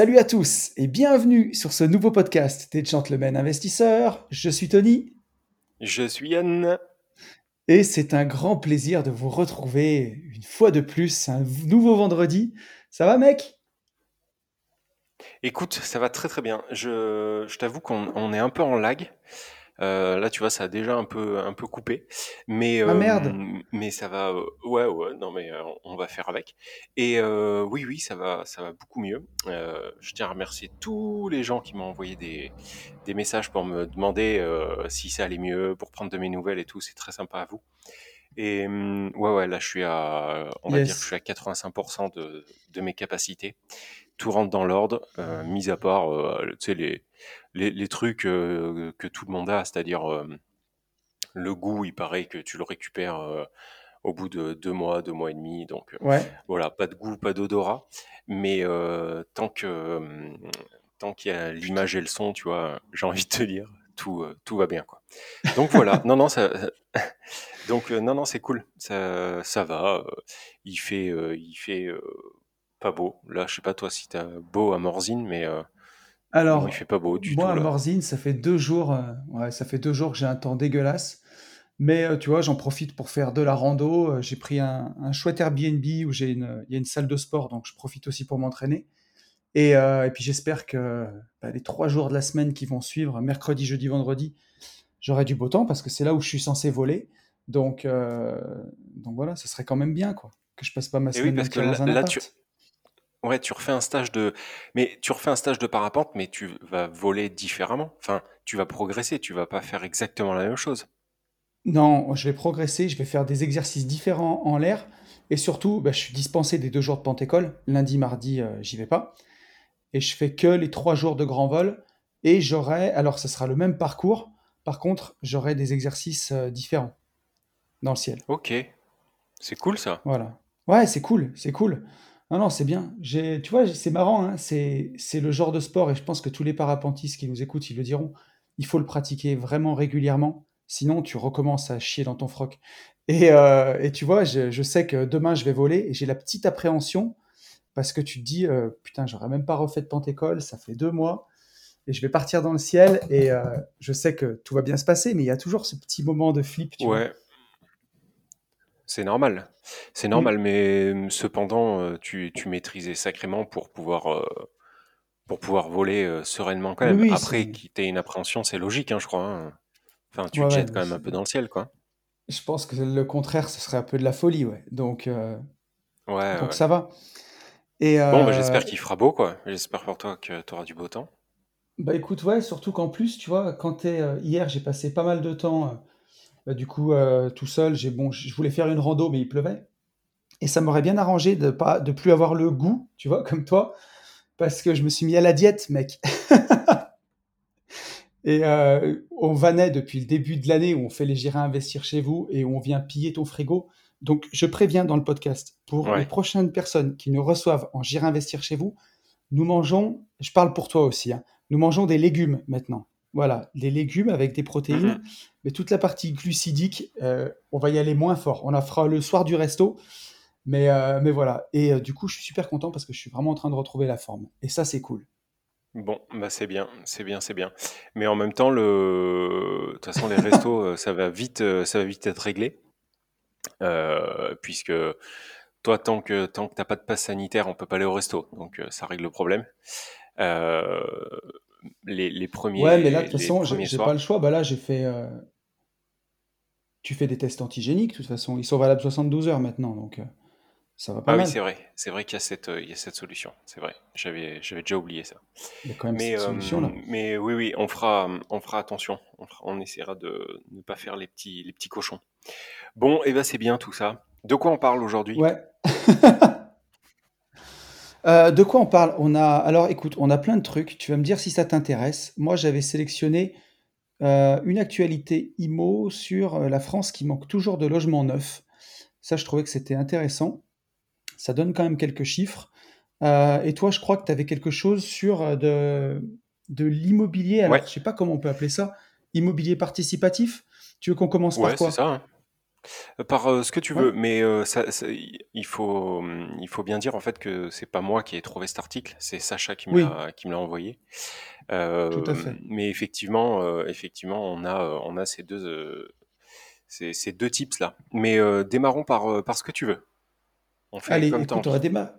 Salut à tous et bienvenue sur ce nouveau podcast des Gentlemen Investisseurs. Je suis Tony Je suis Yann. et c'est un grand plaisir de vous retrouver une fois de plus, un nouveau vendredi. Ça va mec? Écoute, ça va très très bien. Je, je t'avoue qu'on on est un peu en lag. Euh, là, tu vois, ça a déjà un peu un peu coupé, mais Ah euh, merde mais ça va. euh, ouais, ouais. Non, mais euh, on va faire avec. Et euh, oui, oui, ça va, ça va beaucoup mieux. Euh, je tiens à remercier tous les gens qui m'ont envoyé des des messages pour me demander euh, si ça allait mieux, pour prendre de mes nouvelles et tout. C'est très sympa à vous. Et hum, ouais, ouais, là, je suis à, on va dire que je Yes. suis à 85% de de mes capacités. Tout rentre dans l'ordre, euh, mis à part, euh, tu sais, les, les, les trucs euh, que tout le monde a, c'est-à-dire euh, le goût, il paraît que tu le récupères euh, au bout de deux mois, deux mois et demi. Donc euh, Ouais, voilà, pas de goût, pas d'odorat. Mais euh, tant que euh, tant qu'il y a l'image et le son, tu vois, j'ai envie de te dire, tout, euh, tout va bien, quoi. Donc voilà, non, non, ça, donc euh, non, non, c'est cool, ça, ça va. euh, il fait, il fait pas beau. Là, je sais pas toi si t'as beau à Morzine, mais euh, non, il fait alors pas beau du moi tout à là. Morzine, ça fait deux jours, euh, ouais, ça fait deux jours que j'ai un temps dégueulasse. Mais euh, tu vois, j'en profite pour faire de la rando. J'ai pris un, un chouette Airbnb où j'ai une, il y a une salle de sport, donc je profite aussi pour m'entraîner. Et, euh, et puis j'espère que bah, les trois jours de la semaine qui vont suivre, mercredi, jeudi, vendredi, j'aurai du beau temps parce que c'est là où je suis censé voler. Donc, euh, donc voilà, ce serait quand même bien, quoi. Que je passe pas ma Et oui, semaine parce que entière là, dans un là, tu, ouais, tu refais un stage de, mais tu refais un stage de parapente, mais tu vas voler différemment. Enfin, tu vas progresser, tu vas pas faire exactement la même chose. Non, je vais progresser, je vais faire des exercices différents en l'air. Et surtout, bah, je suis dispensé des deux jours de Pentecôte. Lundi, mardi, euh, j'y vais pas. Et je fais que les trois jours de grand vol. Et j'aurai, alors ce sera le même parcours. Par contre, j'aurai des exercices euh, différents dans le ciel. Ok, c'est cool ça. Voilà. Ouais, c'est cool, c'est cool. Non, non, c'est bien. Tu vois, c'est marrant, hein, c'est, c'est le genre de sport, et je pense que tous les parapentistes qui nous écoutent, ils le diront, il faut le pratiquer vraiment régulièrement, sinon tu recommences à chier dans ton froc. Et, euh, et tu vois, je, je sais que demain je vais voler, et j'ai la petite appréhension, parce que tu te dis, euh, putain, j'aurais même pas refait de Pentecôte, ça fait deux mois, et je vais partir dans le ciel, et euh, je sais que tout va bien se passer, mais il y a toujours ce petit moment de flip, tu vois. Ouais, c'est normal. C'est normal, mais hum, cependant, euh, tu, tu maîtrisais sacrément pour pouvoir, euh, pour pouvoir voler euh, sereinement quand même. oui, Après, t'ait une appréhension, c'est logique, hein, je crois. hein. Enfin, tu Ouais, te jettes quand même un peu dans le ciel, quoi. Je pense que le contraire, ce serait un peu de la folie, ouais. Donc, euh, Ouais, donc ça va. Et Bon, bah, euh, j'espère qu'il fera beau, quoi. J'espère pour toi que tu auras du beau temps. bah écoute, ouais, surtout qu'en plus, tu vois, quand t'es euh, hier, j'ai passé pas mal de temps, euh, bah, du coup, euh, tout seul. J'ai bon, je voulais faire une rando, mais il pleuvait, et ça m'aurait bien arrangé de pas, de plus avoir le goût, tu vois, comme toi, parce que je me suis mis à la diète, mec. Et euh, on vannait depuis le début de l'année où on fait les J'irai investir chez vous et où on vient piller ton frigo. Donc, je préviens dans le podcast, pour les prochaines personnes qui nous reçoivent en J'irai investir chez vous, nous mangeons, je parle pour toi aussi, hein, nous mangeons des légumes maintenant. Voilà, des légumes avec des protéines, Mhm. mais toute la partie glucidique, euh, on va y aller moins fort. On la fera le soir du resto, mais, euh, mais voilà. Et euh, du coup, je suis super content parce que je suis vraiment en train de retrouver la forme. Et ça, c'est cool. Bon, bah c'est bien, c'est bien, c'est bien. Mais en même temps, le... de toute façon, les restos, ça va vite, ça va vite être réglé, euh, puisque toi, tant que tant que t'as pas de passe sanitaire, on peut pas aller au resto, donc euh, ça règle le problème. Euh, les, les Ouais, mais là, premiers, de toute façon, j'ai premiers pas le choix. Bah là, j'ai fait. euh, tu fais des tests antigéniques, de toute façon. Ils sont valables 72 heures maintenant, donc ça va pas Ah oui, mal. c'est vrai, c'est vrai qu'il y a cette, euh, il y a cette solution, c'est vrai. J'avais, j'avais déjà oublié ça. Il y a quand même Mais, cette euh, solution-là. mais oui, oui, on fera, on fera attention. On, fera- on essaiera de ne pas faire les petits, les petits cochons. Bon, et ben c'est bien tout ça. De quoi on parle aujourd'hui? Ouais. Euh, de quoi on parle? On a alors écoute, on a plein de trucs, tu vas me dire si ça t'intéresse. Moi, j'avais sélectionné, heu, une actualité IMO sur, heu, la France qui manque toujours de logements neufs. Ça, je trouvais que c'était intéressant. Ça donne quand même quelques chiffres. Heu et toi, je crois que tu avais quelque chose sur, heu, de de l'immobilier, alors Ouais, je sais pas comment on peut appeler ça, immobilier participatif? Tu veux qu'on commence par ouais, c'est quoi? ça. hein. Euh, Par euh, ce que tu Ouais? veux, mais euh, ça, ça- il faut, hum, il faut bien dire en fait que c'est pas moi qui ai trouvé cet article, c'est Sacha qui me Oui, l'a, qui me l'a envoyé. tout à fait. mais effectivement, effectivement, on a, on a ces deux, euh, ces, ces deux tips là. Mais démarrons par, par ce que tu veux. On fait Allez, comme écoute, on va envie. déma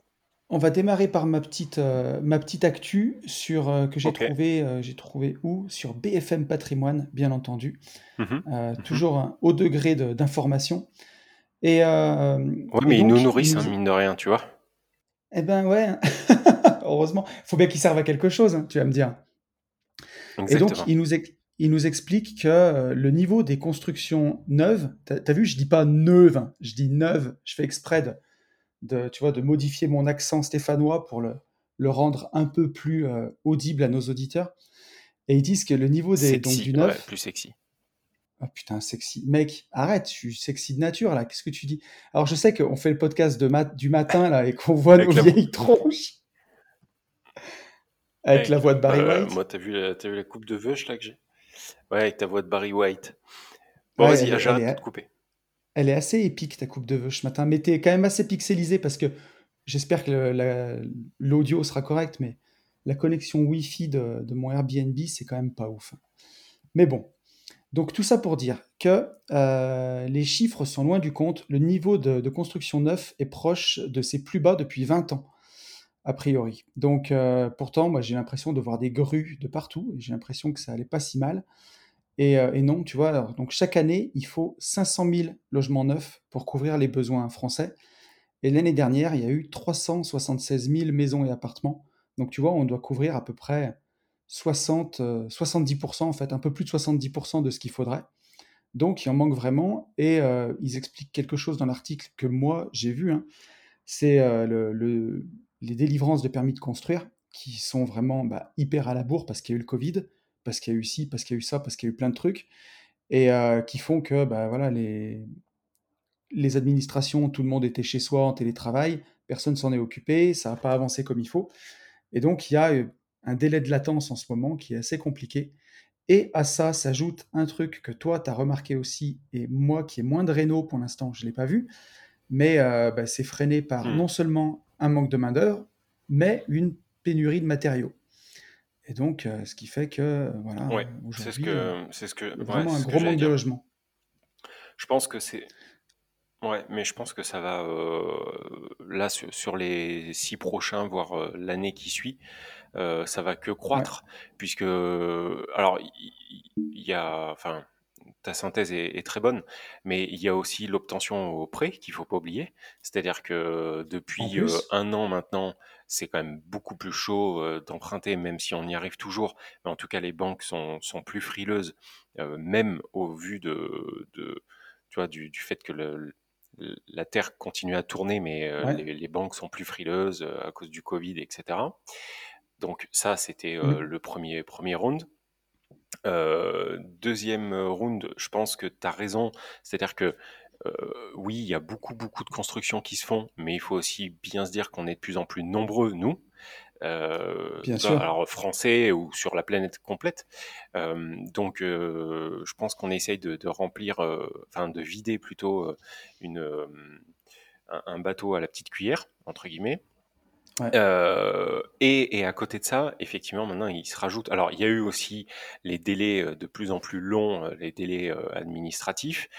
on va démarrer par ma petite, heu, ma petite actu sur, heu, que j'ai Ok. trouvé, j'ai trouvé où? Sur BFM Patrimoine, bien entendu. Mhm, mhm. toujours un haut degré de d'information et Ouais, et mais ils nous donc il nourrissent, hein, nous mine de rien, tu vois. eh ben, ouais, heureusement, faut bien qu'ils servent à quelque chose, hein, tu vas me dire et donc Exactement. il nous ex il nous explique que, le niveau des constructions neuves tu as tu as vu, je dis pas neuves, hein, je dis neuves, je fais exprès de de, tu vois, de modifier mon accent stéphanois pour le, le rendre un peu plus euh, audible à nos auditeurs. Et ils disent que le niveau des, donc, Sexy, du ouais, neuf, plus sexy. oh putain, sexy. Mec, arrête, je suis sexy de nature là, qu'est-ce que tu dis? Alors je sais qu'on fait le podcast de mat du matin là et qu'on voit nos Avec la vieilles tronches avec la voix de Barry White. moi, t'as vu, la- vu la coupe de veuche là que j'ai? Ouais, avec ta voix de Barry White. Bon, Ouais, vas-y, ah, j'arrête de te couper. Elle est assez épique ta coupe de vœux ce matin, mais t'es quand même assez pixelisé parce que j'espère que l'audio sera correct, mais la connexion Wi-Fi de, mon Airbnb, c'est quand même pas ouf. Mais bon, Donc tout ça pour dire que euh, les chiffres sont loin du compte. Le niveau de, construction neuf est proche de ses plus bas depuis 20 ans, a priori. Donc euh, pourtant, moi j'ai l'impression de voir des grues de partout j'ai l'impression que ça allait pas si mal. Et, euh, et non, tu vois, donc chaque année, il faut 500 000 logements neufs pour couvrir les besoins français. Et l'année dernière, il y a eu 376 000 maisons et appartements. Donc tu vois, on doit couvrir à peu près 60, euh, 70%, en fait, un peu plus de 70% de ce qu'il faudrait. Donc, il en manque vraiment. Et euh, ils expliquent quelque chose dans l'article que moi, j'ai vu. hein. C'est euh, le, le- les délivrances de permis de construire qui sont vraiment bah, hyper à la bourre parce qu'il y a eu le Covid, parce qu'il y a eu ci, parce qu'il y a eu ça, parce qu'il y a eu plein de trucs. Et euh, qui font que bah, voilà, les, les administrations, tout le monde était chez soi en télétravail, personne s'en est occupé, ça n'a pas avancé comme il faut. Et donc, il y a euh, un délai de latence en ce moment qui est assez compliqué. Et à ça s'ajoute un truc que toi, tu as remarqué aussi, et moi qui est moins de réno pour l'instant, je ne l'ai pas vu, mais euh, bah, c'est freiné par Hmm. non seulement un manque de main-d'œuvre, mais une pénurie de matériaux. Et donc, euh, ce qui fait que, euh, voilà, Ouais, c'est ce aujourd'hui, euh, que, c'est ce que, il y a ouais, vraiment c'est un ce que gros j'allais manque de dire. logement. Je pense que c'est, ouais, mais je pense que ça va, euh, là, sur, sur les six prochains, voire euh, l'année qui suit, euh, ça va que Ouais, croître, puisque, alors, il il- il y a, enfin, ta synthèse est, est très bonne, mais il y a aussi l'obtention au prêt qu'il faut pas oublier. C'est-à-dire que en depuis euh, plus, un an maintenant, c'est quand même beaucoup plus chaud euh, d'emprunter, même si on y arrive toujours. Mais en tout cas, les banques sont, sont plus frileuses, euh, même au vu de, de tu vois, du, du fait que le, le- la Terre continue à tourner, mais euh, ouais. les, les banques sont plus frileuses à cause du Covid, etc. Donc ça, c'était euh, Mm. le premier, premier round. Deuxième round, je pense que tu as raison. C'est-à-dire que oui, il y a beaucoup, beaucoup de constructions qui se font, mais il faut aussi bien se dire qu'on est de plus en plus nombreux, nous, euh, Bien tu vois, sûr. alors français ou sur la planète complète. Euh, donc, euh, je pense qu'on essaye de, de remplir, euh, enfin de vider plutôt euh, une, euh, un, un bateau à la petite cuillère, entre guillemets. Ouais. Euh, et, et à côté de ça, effectivement, maintenant, il se rajoute. Alors, il y a eu aussi les délais euh, de plus en plus longs, euh, les délais euh, administratifs,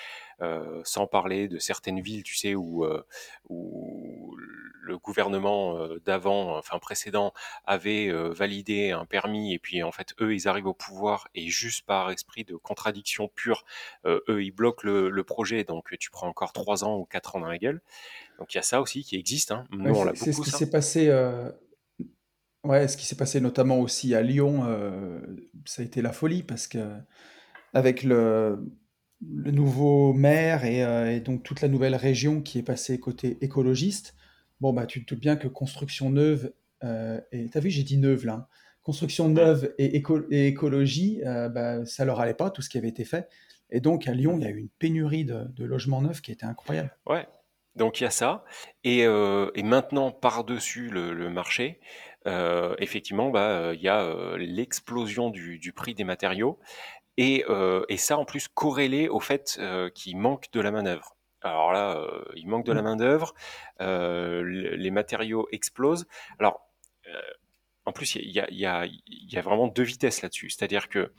euh, sans parler de certaines villes, tu sais, où, euh, où le gouvernement euh, d'avant, enfin précédent, avait validé un permis, et puis en fait, eux, ils arrivent au pouvoir, et juste par esprit de contradiction pure, eux, ils bloquent le, le projet, donc tu prends encore trois ans ou quatre ans dans la gueule. Donc il y a ça aussi qui existe. Hein. Nous, Ouais, on l'a c'est c'est ce qui s'est passé. Ouais, ce qui s'est passé notamment aussi à Lyon, ça a été la folie parce que avec le, le nouveau maire et, euh, et donc toute la nouvelle région qui est passée côté écologiste, bon, bah, tu te doutes bien que construction neuve, euh, et t'as vu, j'ai dit neuve là, hein. construction neuve et, éco- et écologie, euh, bah, ça leur allait pas, tout ce qui avait été fait. Et donc à Lyon, il y a eu une pénurie de, de logements neufs qui était incroyable. Ouais. Donc il y a ça. Et, euh, et maintenant, par-dessus le, le marché, effectivement, bah, il y a l'explosion du, du prix des matériaux. Et, euh, et ça, en plus, corrélé au fait euh, qu'il manque de la main-d'œuvre. Alors là, euh, il manque de la Mm. main-d'œuvre, les matériaux explosent. Alors, en plus, il y a, il y a- il y a vraiment deux vitesses là-dessus. C'est-à-dire que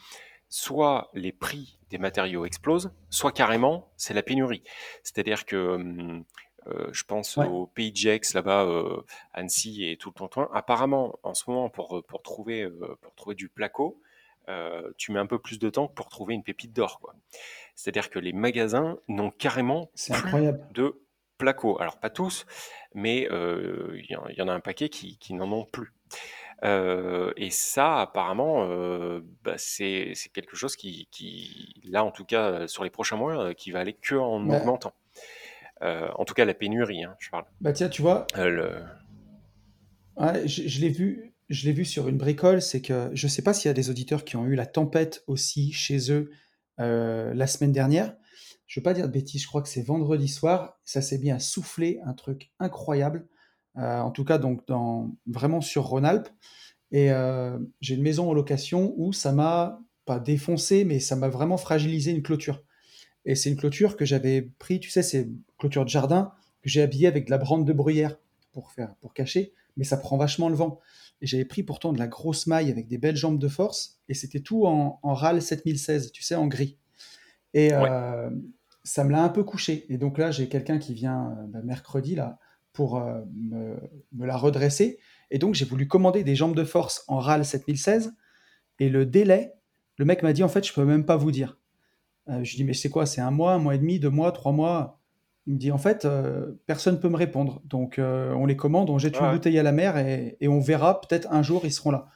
soit les prix des matériaux explosent, soit carrément c'est la pénurie. C'est-à-dire que hum, euh, je pense Ouais, au pays de Gex là-bas, euh, Annecy et tout le tonton. Apparemment, en ce moment, pour, pour trouver, euh, pour trouver du placo, euh, tu mets un peu plus de temps pour trouver une pépite d'or. C'est-à-dire que les magasins n'ont carrément plus incroyable. de placo. Alors pas tous, mais euh, il y, en- il y en a un paquet qui, qui n'en ont plus. Euh, et ça, apparemment, euh, bah, c'est quelque chose qui, qui, là, en tout cas, sur les prochains mois, qui va aller que en Bah, augmentant. Euh, en tout cas, la pénurie, hein, je parle. bah tiens, tu vois, le... Ouais, je, je l'ai vu, je l'ai vu sur une bricole, c'est que je sais pas s'il y a des auditeurs qui ont eu la tempête aussi chez eux euh, la semaine dernière. Je veux pas dire de bêtises, je crois que c'est vendredi soir. Ça s'est bien soufflé, un truc incroyable. Euh, en tout cas, donc vraiment sur Rhône-Alpes. Et euh, j'ai une maison en location où ça m'a pas défoncé, mais ça m'a vraiment fragilisé une clôture. Et c'est une clôture que j'avais pris, tu sais, c'est clôture de jardin que j'ai habillée avec de la brande de bruyère pour faire, pour cacher, mais ça prend vachement le vent. Et j'avais pris pourtant de la grosse maille avec des belles jambes de force, et c'était tout en, en RAL 7016, tu sais, en gris. Et Ouais, euh, ça me l'a un peu couché. Et donc là, j'ai quelqu'un qui vient euh, bah, mercredi là pour euh, me, me la redresser. Et donc j'ai voulu commander des jambes de force en RAL 7016, et le délai, le mec m'a dit en fait, je peux même pas vous dire. Euh, je lui dis, mais c'est quoi? C'est un mois, un mois et demi, deux mois, trois mois? Il me dit, en fait, euh, personne ne peut me répondre. Donc, euh, on les commande, on jette ouais, une bouteille à la mer et, et on verra, peut-être un jour, ils seront là.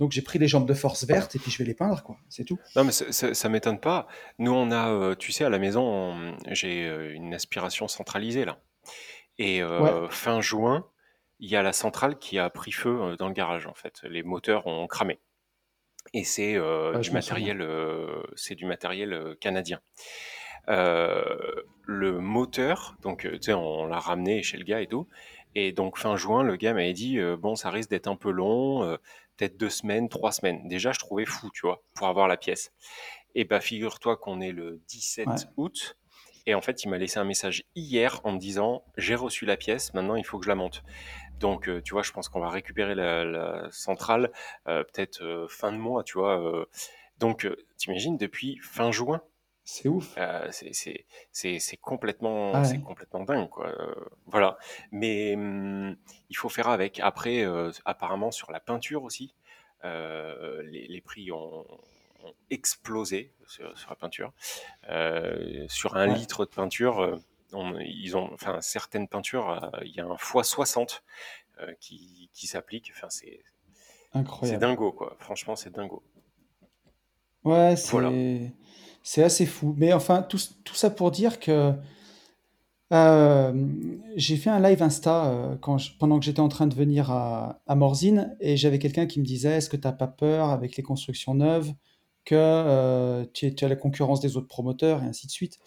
Donc, j'ai pris des jambes de force vertes et puis je vais les peindre, quoi. C'est tout. Non, mais ça, ça, ça m'étonne pas. Nous, on a, euh, tu sais, à la maison, on- j'ai une aspiration centralisée là. Et Ouais, fin juin, il y a la centrale qui a pris feu dans le garage, en fait. Les moteurs ont cramé. Et c'est ouais, du matériel, c'est du matériel canadien. Euh, le moteur, donc euh, tu sais, on l'a ramené chez le gars et tout. Et donc fin juin, le gars m'avait dit euh, bon, ça risque d'être un peu long, euh, peut-être deux semaines, trois semaines. Déjà, je trouvais fou, tu vois, pour avoir la pièce. Et bah figure-toi qu'on est le Ouais, 17 août. Et en fait, il m'a laissé un message hier en me disant j'ai reçu la pièce, maintenant il faut que je la monte. Donc, euh, tu vois, je pense qu'on va récupérer la, la centrale peut-être fin de mois, tu vois. donc, t'imagines, depuis fin juin, c'est ouf. euh, c'est c'est- c'est- c'est complètement, Ah c'est ouais. complètement dingue, quoi. Euh, voilà. Mais hum, il faut faire avec. Après, euh, apparemment, sur la peinture aussi, euh, les, les prix ont, ont explosé sur, sur la peinture. Sur un Ouais, litre de peinture, on- ils ont, enfin, certaines peintures, il y a un x60 euh, qui, qui s'applique. Enfin, c'est c'est dingo, quoi. Franchement, c'est dingo. Ouais, Voilà. C'est assez fou. Mais enfin, tout, tout ça pour dire que euh, j'ai fait un live Insta euh, quand pendant que j'étais en train de venir à, à Morzine et j'avais quelqu'un qui me disait, est-ce que tu n'as pas peur avec les constructions neuves que euh, tu as la concurrence des autres promoteurs et ainsi de suite.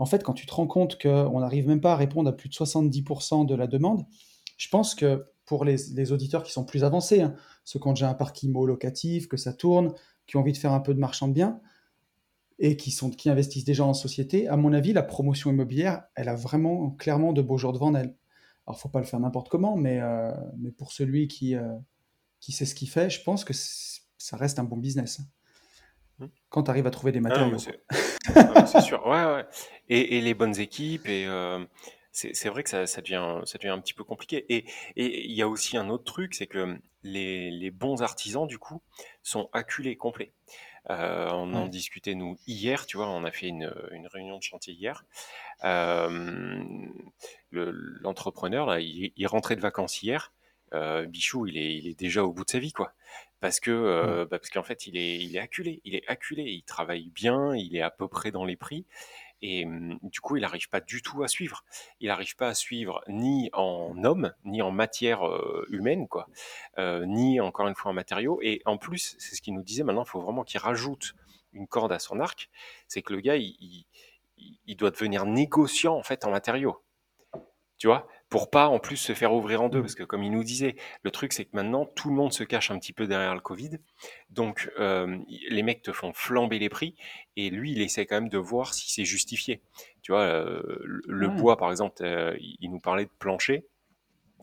En fait, quand tu te rends compte qu'on n'arrive même pas à répondre à plus de 70% de la demande, je pense que pour les, les auditeurs qui sont plus avancés, hein, ceux qui ont déjà un parc immo locatif, que ça tourne, qui ont envie de faire un peu de marchand de biens et qui, sont, qui investissent déjà en société, à mon avis, la promotion immobilière, elle a vraiment clairement de beaux jours devant elle. Alors, faut pas le faire n'importe comment, mais, euh, mais pour celui qui, euh, qui sait ce qu'il fait, je pense que ça reste un bon business. Hmm. Quand tu arrives à trouver des Ah matériaux. ah, c'est sûr. Ouais, ouais. Et, et les bonnes équipes et euh, c'est vrai que ça, ça devient ça devient un petit peu compliqué. Et et il y a aussi un autre truc, c'est que les, les bons artisans du coup sont acculés complets. Euh, on en discutait nous hier, tu vois, on a fait une, une réunion de chantier hier. Euh, le- l'entrepreneur là, il, il rentrait de vacances hier. Euh, Bichou, il est, il est déjà au bout de sa vie, quoi. parce que euh, bah, parce qu'en fait il est il est acculé, il est acculé, il travaille bien, il est à peu près dans les prix et du coup il n'arrive pas du tout à suivre. Il n'arrive pas à suivre ni en homme, ni en matière humaine quoi, ni encore une fois en matériaux et en plus c'est ce qu'il nous disait maintenant il faut vraiment qu'il rajoute une corde à son arc, c'est que le gars il, il doit devenir négociant en fait en matériaux. Tu vois? Pour pas en plus se faire ouvrir en deux, mmh. parce que comme il nous disait, le truc c'est que maintenant tout le monde se cache un petit peu derrière le Covid, donc euh, les mecs te font flamber les prix, et lui il essaie quand même de voir si c'est justifié. Tu vois, euh, le bois par exemple, euh, il nous parlait de plancher,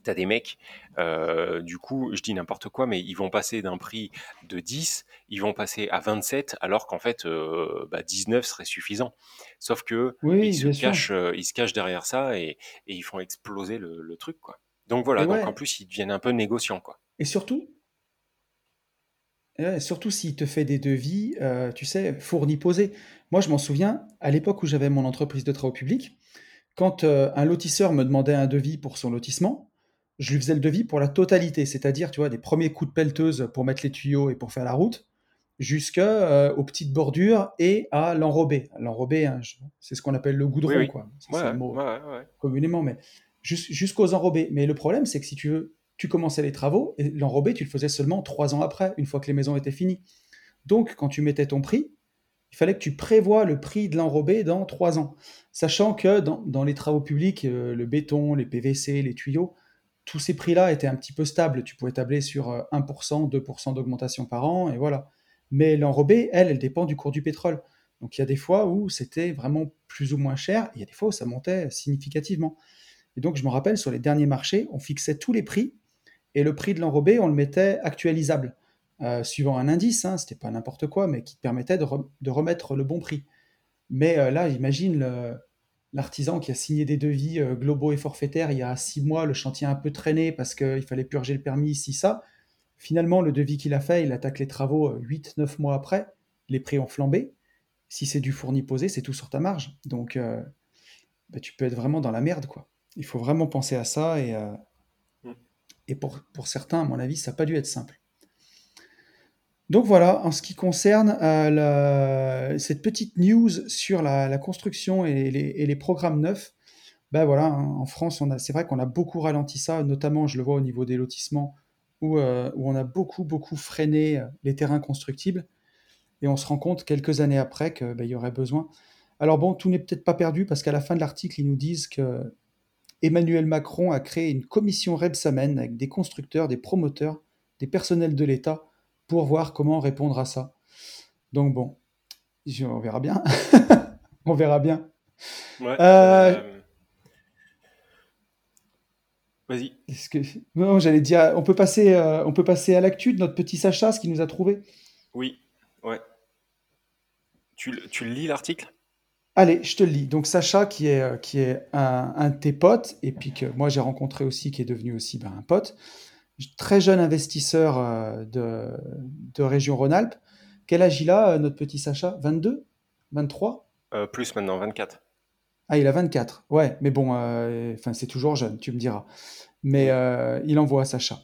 T'as des mecs, euh, du coup, je dis n'importe quoi, mais ils vont passer d'un prix de 10, ils vont passer à 27, alors qu'en fait, euh, bah, 19 serait suffisant. Sauf que ils, se cachent, euh, ils se cachent derrière ça et, et ils font exploser le, le truc, quoi. Donc voilà, donc en plus, ils deviennent un peu négociants, quoi. Et surtout, surtout s'il te fait des devis, tu sais, fournis-posés. Moi, je m'en souviens, à l'époque où j'avais mon entreprise de travaux publics, quand un lotisseur me demandait un devis pour son lotissement, je lui faisais le devis pour la totalité, c'est-à-dire, tu vois, des premiers coups de pelleteuse pour mettre les tuyaux et pour faire la route, jusqu'aux euh, petites bordures et à l'enrobé. L'enrobé, hein, c'est ce qu'on appelle le goudron, quoi. C'est un mot communément, mais jusqu'aux enrobés. Mais le problème, c'est que si tu veux, tu commençais les travaux et l'enrobé, tu le faisais seulement trois ans après, une fois que les maisons étaient finies. Donc, quand tu mettais ton prix, il fallait que tu prévois le prix de l'enrobé dans trois ans. Sachant que dans, les travaux publics, euh, le béton, les PVC, les tuyaux, tous ces prix-là étaient un petit peu stables. Tu pouvais tabler sur 1%, euh, 2% d'augmentation par an, et voilà. Mais l'enrobée, elle, elle dépend du cours du pétrole. Donc il y a des fois où c'était vraiment plus ou moins cher, il y a des fois où ça montait significativement. Et donc je me rappelle, sur les derniers marchés, on fixait tous les prix, et le prix de l'enrobé, on le mettait actualisable, euh, suivant un indice, hein, c'était pas n'importe quoi, mais qui permettait de, remettre le bon prix. Mais euh, là, imagine le, l'artisan qui a signé des devis euh, globaux et forfaitaires il y a six mois, le chantier a un peu traîné parce qu'il fallait purger le permis, ici, ça. Finalement, le devis qu'il a fait, il attaque les travaux 8-9 euh, mois après. Les prix ont flambé. Si c'est du fourni posé, c'est tout sur ta marge. Donc, euh, bah, tu peux être vraiment dans la merde, quoi. Il faut vraiment penser à ça. Et, mm. et pour, pour certains, à mon avis, ça n'a pas dû être simple. Donc voilà, en ce qui concerne euh, cette petite news sur la, construction et les, programmes neufs, ben voilà, hein, en France, c'est vrai qu'on a beaucoup ralenti ça, notamment je le vois au niveau des lotissements, où, euh, on a beaucoup, beaucoup freiné euh, les terrains constructibles, et on se rend compte quelques années après qu'il ben, y aurait besoin. Alors bon, tout n'est peut-être pas perdu, parce qu'à la fin de l'article, ils nous disent que Emmanuel Macron a créé une commission Rebsamen avec des constructeurs, des promoteurs, des personnels de l'État, pour voir comment répondre à ça. Donc bon, on verra bien. on verra bien. Euh, euh, vas-y. Que... Non, j'allais dire, on peut passer, euh, on peut passer à l'actu de notre petit Sacha, ce qu'il nous a trouvé. Oui, ouais. Tu, tu lis l'article? Allez, je te le lis. Donc Sacha, qui est, qui est un, de tes potes, et puis que moi j'ai rencontré aussi, qui est devenu aussi ben, un pote, très jeune investisseur euh, de, région Rhône-Alpes. Quel âge il a, euh, notre petit Sacha? 22 23 euh, Plus maintenant, 24. Ah, il a 24. Ouais, mais bon, enfin c'est toujours jeune, tu me diras. Mais il envoie à Sacha.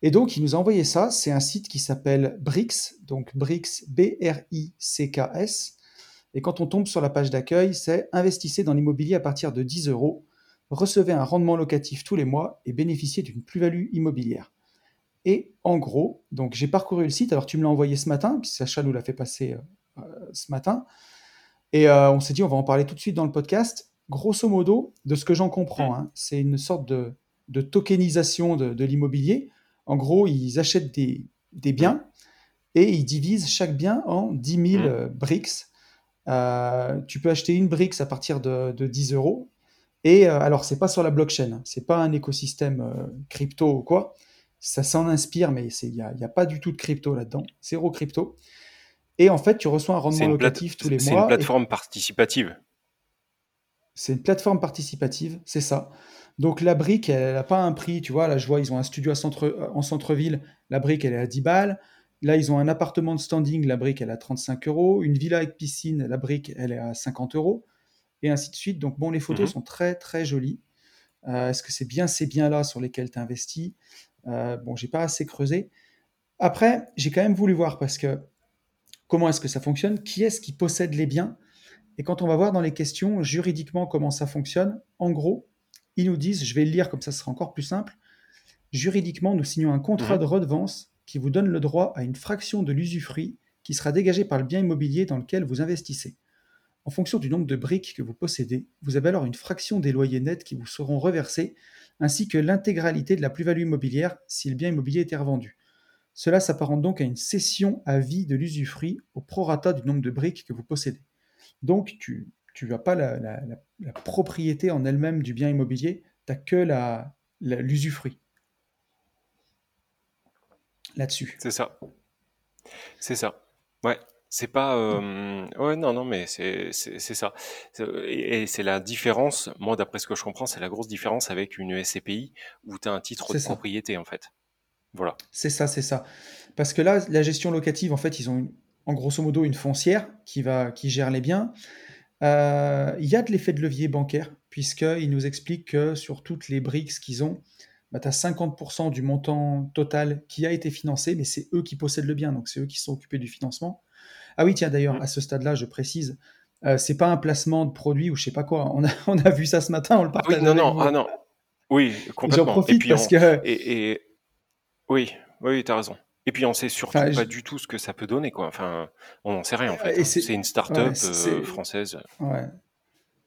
Et donc, il nous a envoyé ça. C'est un site qui s'appelle Brix, donc Brix, B-R-I-C-K-S. Et quand on tombe sur la page d'accueil, c'est investissez dans l'immobilier à partir de 10 euros recevez un rendement locatif tous les mois et bénéficiez d'une plus-value immobilière. Et en gros, donc j'ai parcouru le site, alors tu me l'as envoyé ce matin, puis Sacha nous l'a fait passer euh, euh, ce matin, et euh, on s'est dit on va en parler tout de suite dans le podcast. Grosso modo, de ce que j'en comprends, hein, c'est une sorte de, tokenisation de, l'immobilier. En gros, ils achètent des, biens et ils divisent chaque bien en 10 000 mmh. bricks. tu peux acheter une brique à partir de, de 10 euros et euh, alors, c'est pas sur la blockchain, hein. c'est pas un écosystème euh, crypto ou quoi. Ça s'en inspire, mais il n'y a, pas du tout de crypto là-dedans, zéro crypto. Et en fait, tu reçois un rendement locatif tous les mois. C'est une plateforme participative. C'est une plateforme participative, c'est ça. Donc la brique, elle n'a pas un prix, tu vois, là je vois, ils ont un studio à centre, en centre-ville, la brique, elle est à 10 balles. Là, ils ont un appartement de standing, la brique, elle est à 35 euros. Une villa avec piscine, la brique, elle est à 50 euros et ainsi de suite. Donc bon, les photos mhm. sont très très jolies. Euh, est-ce que c'est bien ces biens-là sur lesquels tu investis? Euh, Bon, j'ai pas assez creusé. après, j'ai quand même voulu voir parce que comment est-ce que ça fonctionne, qui est-ce qui possède les biens? Et quand on va voir dans les questions juridiquement comment ça fonctionne, en gros, ils nous disent, je vais le lire comme ça sera encore plus simple, juridiquement, nous signons un contrat Mhm. de redevance qui vous donne le droit à une fraction de l'usufruit qui sera dégagée par le bien immobilier dans lequel vous investissez. En fonction du nombre de briques que vous possédez, vous avez alors une fraction des loyers nets qui vous seront reversés, ainsi que l'intégralité de la plus-value immobilière si le bien immobilier était revendu. Cela s'apparente donc à une cession à vie de l'usufruit au prorata du nombre de briques que vous possédez. Donc, tu n'as pas la, propriété en elle-même du bien immobilier, tu n'as que l'usufruit là-dessus. C'est ça. C'est ça. Ouais. C'est pas. euh, Ouais, non, non, mais c'est c'est c'est ça. C'est- Et, et c'est la différence, moi, d'après ce que je comprends, c'est la grosse différence avec une SCPI où tu as un titre C'est de ça. propriété, en fait. Voilà. C'est ça, c'est ça. Parce que là, la gestion locative, en fait, ils ont une- en grosso modo une foncière qui, va, qui gère les biens. Euh, Il y a de l'effet de levier bancaire, puisqu'ils nous expliquent que sur toutes les briques qu'ils ont, bah, tu as 50% du montant total qui a été financé, mais c'est eux qui possèdent le bien, donc c'est eux qui sont occupés du financement. Ah oui, tiens, d'ailleurs, Mm. à ce stade-là, je précise, euh, c'est pas un placement de produit ou je sais pas quoi. On a, on a vu ça ce matin, on le Ah partage oui, non, non, ah non. Oui, J'en complètement. Et profite puis parce on, que, et, et oui, oui, t'as raison. Et puis on sait surtout enfin, pas je- du tout ce que ça peut donner, quoi. Enfin, on n'en sait rien en fait. et hein. c'est, une start-up euh, française. ouais.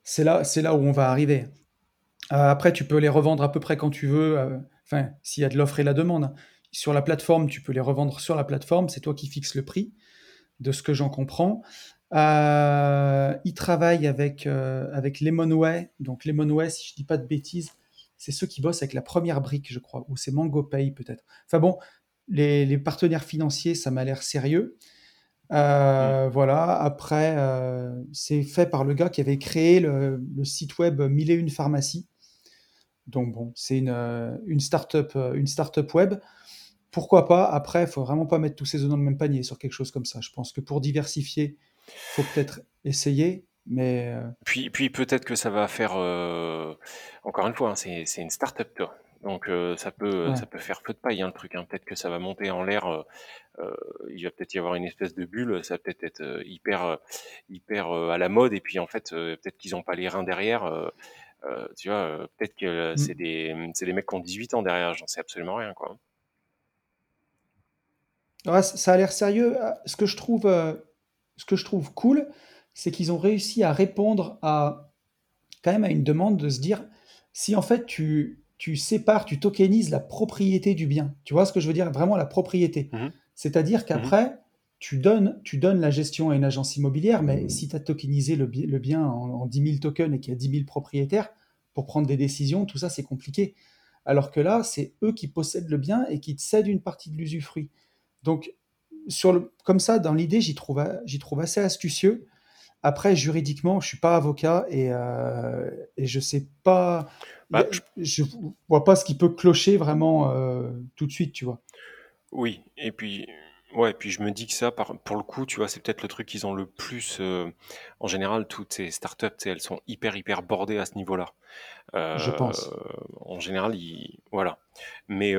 C'est là, c'est là où on va arriver. Euh, après, tu peux les revendre à peu près quand tu veux. Enfin, s'il y a de l'offre et la demande. Sur la plateforme, tu peux les revendre sur la plateforme. C'est toi qui fixes le prix, de ce que j'en comprends. Euh, ils travaillent avec, euh, avec Lemonway. Donc, Lemonway, si je dis pas de bêtises, c'est ceux qui bossent avec la première brique, je crois. Ou c'est MangoPay, peut-être. Enfin bon, les, les partenaires financiers, ça m'a l'air sérieux. Mm. Euh, voilà, après, euh, c'est fait par le gars qui avait créé le, le site web Mille et une pharmacie. Donc bon, c'est une, euh, une start-up, une start-up web. Pourquoi pas? Après, il faut vraiment pas mettre tous ses œufs dans le même panier sur quelque chose comme ça. Je pense que pour diversifier, faut peut-être essayer, mais euh, Puis, puis peut-être que ça va faire. euh, Encore une fois, hein, c'est une start-up. Donc euh, ça peut ouais. ça peut faire feu de paille hein, le truc. hein. Peut-être que ça va monter en l'air. euh, il va peut-être y avoir une espèce de bulle. Ça va peut-être être hyper hyper à la mode. Et puis en fait, peut-être qu'ils ont pas les reins derrière. tu vois, peut-être que euh, c'est Mm. des c'est des mecs qui ont 18 ans derrière. J'en sais absolument rien, quoi. Ouais, ça a l'air sérieux. Ah, Ce que je trouve, euh, ce que je trouve cool, c'est qu'ils ont réussi à répondre à quand même à une demande de se dire si en fait tu, tu sépares, tu tokenises la propriété du bien. Tu vois ce que je veux dire? Vraiment la propriété. Mhm, C'est-à-dire mhm. qu'après, tu donnes, tu donnes la gestion à une agence immobilière, mais si tu as tokenisé le bien en, en 10 000 tokens et qu'il y a 10 000 propriétaires, pour prendre des décisions, tout ça c'est compliqué. Alors que là, c'est eux qui possèdent le bien et qui te cèdent une partie de l'usufruit. Donc, sur le, comme ça, dans l'idée, j'y trouve, a- j'y trouve assez astucieux. Après, juridiquement, je suis pas avocat et, euh, et je sais pas, Bah, je- je vois pas ce qui peut clocher vraiment euh, tout de suite, tu vois. oui. Et puis ouais. Puis je me dis que ça, par, pour le coup, tu vois, c'est peut-être le truc qu'ils ont le plus. euh, en général, toutes ces startups, elles sont hyper hyper bordées à ce niveau-là. Je Euh, pense. en général, ils, voilà. Mais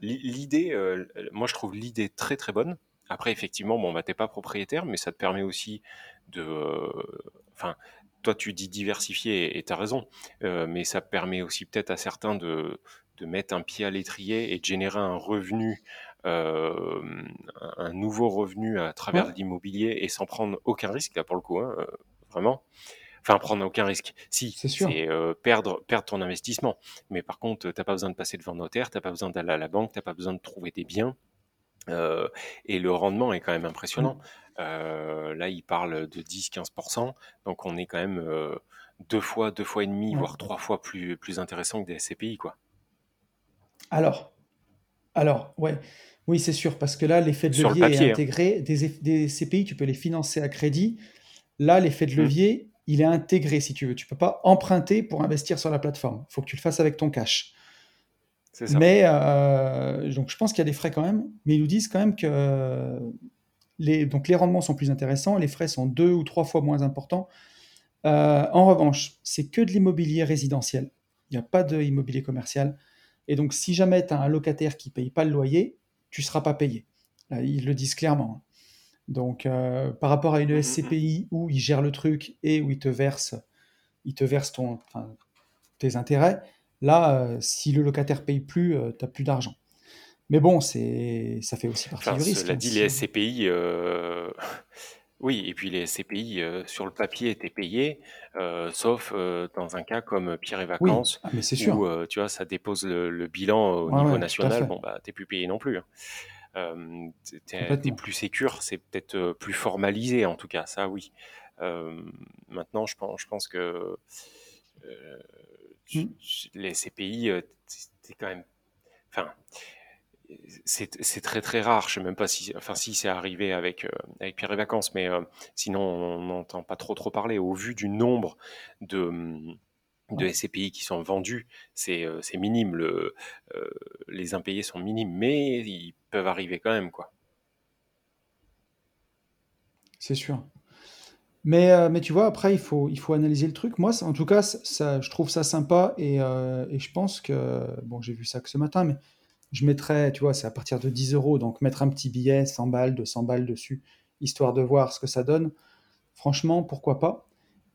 l'idée, euh, moi je trouve l'idée très très bonne. Après, effectivement, bon, bah, t'es pas propriétaire, mais ça te permet aussi de, euh, enfin, toi tu dis diversifier et t'as raison, euh, mais ça permet aussi peut-être à certains de, de mettre un pied à l'étrier et de générer un revenu, un nouveau revenu à travers Ouais, l'immobilier et sans prendre aucun risque là pour le coup, hein, vraiment. Enfin, prendre aucun risque. Si, c'est euh, perdre, perdre ton investissement. Mais par contre, t'as pas besoin de passer devant notaire, t'as pas besoin d'aller à la banque, t'as pas besoin de trouver des biens. euh, et le rendement est quand même impressionnant. Mm. Euh, là, il parle de 10-15%. Donc, on est quand même euh, deux fois, deux fois et demi, Ouais. voire trois fois plus, plus intéressant que des SCPI, quoi. Alors, alors, ouais, oui, c'est sûr, parce que là, l'effet de le levier est hein. intégré. Des, des CPI, tu peux les financer à crédit. Là, l'effet de Mm. levier, il est intégré, si tu veux. Tu peux pas emprunter pour investir sur la plateforme. Il faut que tu le fasses avec ton cash. C'est ça. Mais, euh, donc, je pense qu'il y a des frais quand même, mais ils nous disent quand même que les, donc les rendements sont plus intéressants, les frais sont deux ou trois fois moins importants. Euh, en revanche, c'est que de l'immobilier résidentiel. Il n'y a pas d'immobilier commercial. Et donc, si jamais tu as un locataire qui ne paye pas le loyer, tu ne seras pas payé. ils le disent clairement. Donc, euh, par rapport à une Mmh, mmh, mmh. SCPI où ils gèrent le truc et où ils te versent, ils te versent ton, enfin, tes intérêts, là, euh, si le locataire paye plus, tu n'as plus d'argent. Mais bon, c'est, ça fait aussi partie Enfin, du risque. cela hein, dit, si- les SCPI, euh, oui, et puis les SCPI, euh, sur le papier, étaient payés, euh, sauf euh, dans un cas comme Pierre et Oui, Vacances, ah, mais c'est sûr. où euh, tu vois, ça dépose le, le bilan au Ouais, niveau ouais, national, bon, bah, t'es plus payé non plus. hein. Euh, t'es- plus sécure, c'est peut-être plus formalisé en tout cas, ça oui. Euh, maintenant, je pense, je pense que euh, Mm. tu- les t'es- t'es quand même. Enfin, c'est c'est très très rare. Je sais même pas si, enfin, si c'est arrivé avec euh, avec Pierre et Vacances, mais sinon on n'entend pas trop trop parler. Au vu du nombre de de. SCPI qui sont vendus, c'est euh, minime. Le, euh, les impayés sont minimes, mais ils peuvent arriver quand même, quoi. C'est sûr. Mais, euh, mais tu vois, après, il faut, il faut analyser le truc. Moi, en tout cas, ça, je trouve ça sympa et, et je pense que, bon, j'ai vu ça que ce matin, mais je mettrais, tu vois, c'est à partir de 10 euros, donc mettre un petit billet, 100 balles, 200 balles dessus, histoire de voir ce que ça donne. Franchement, pourquoi pas?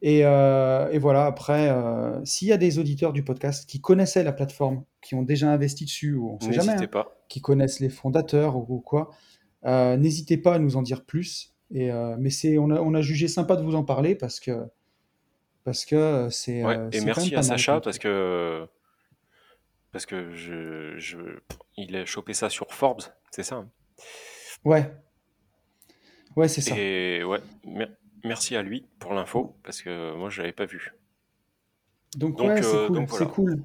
Et, euh, et voilà, après, euh, s'il y a des auditeurs du podcast qui connaissaient la plateforme, qui ont déjà investi dessus, ou on sait jamais, hein, pas. qui connaissent les fondateurs ou, ou quoi, euh, n'hésitez pas à nous en dire plus. Et, mais c'est, on a, on a jugé sympa de vous en parler parce que parce que c'est Ouais, et quand merci même à Sacha parce que parce que je, je il a chopé ça sur Forbes, c'est ça. hein. Ouais, ouais, c'est ça. Et ouais, mer- merci à lui pour l'info parce que moi je l'avais pas vu. Donc Donc ouais, c'est euh, cool, c'est voilà. cool.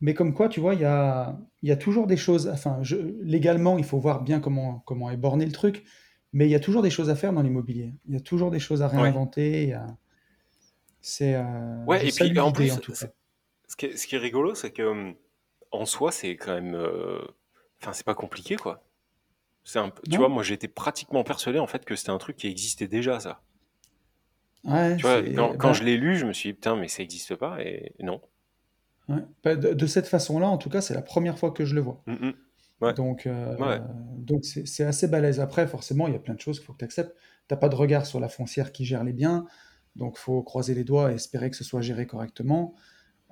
Mais comme quoi, tu vois, il y a, y a toujours des choses. Enfin, je, légalement, il faut voir bien comment, comment est borné le truc. Mais il y a toujours des choses à faire dans l'immobilier. Il y a toujours des choses à Ouais. réinventer. a- C'est, euh, Ouais, je et puis en plus, en tout cas. c'est- ce qui est, ce qui est rigolo, c'est que hum, en soi, c'est quand même, euh, enfin, c'est pas compliqué quoi. C'est un, tu vois, moi j'étais pratiquement persuadé en fait que c'était un truc qui existait déjà ça. Ouais, Tu vois, quand, quand ben, je l'ai lu, je me suis dit putain, mais ça existe pas et non. ouais. Ben, de, de cette façon-là, en tout cas, c'est la première fois que je le vois. Mm, mm. Ouais, Donc, euh, ouais, donc c'est assez balèze. Après, forcément, il y a plein de choses qu'il faut que tu acceptes. Tu pas de regard sur la foncière qui gère les biens, donc faut croiser les doigts et espérer que ce soit géré correctement.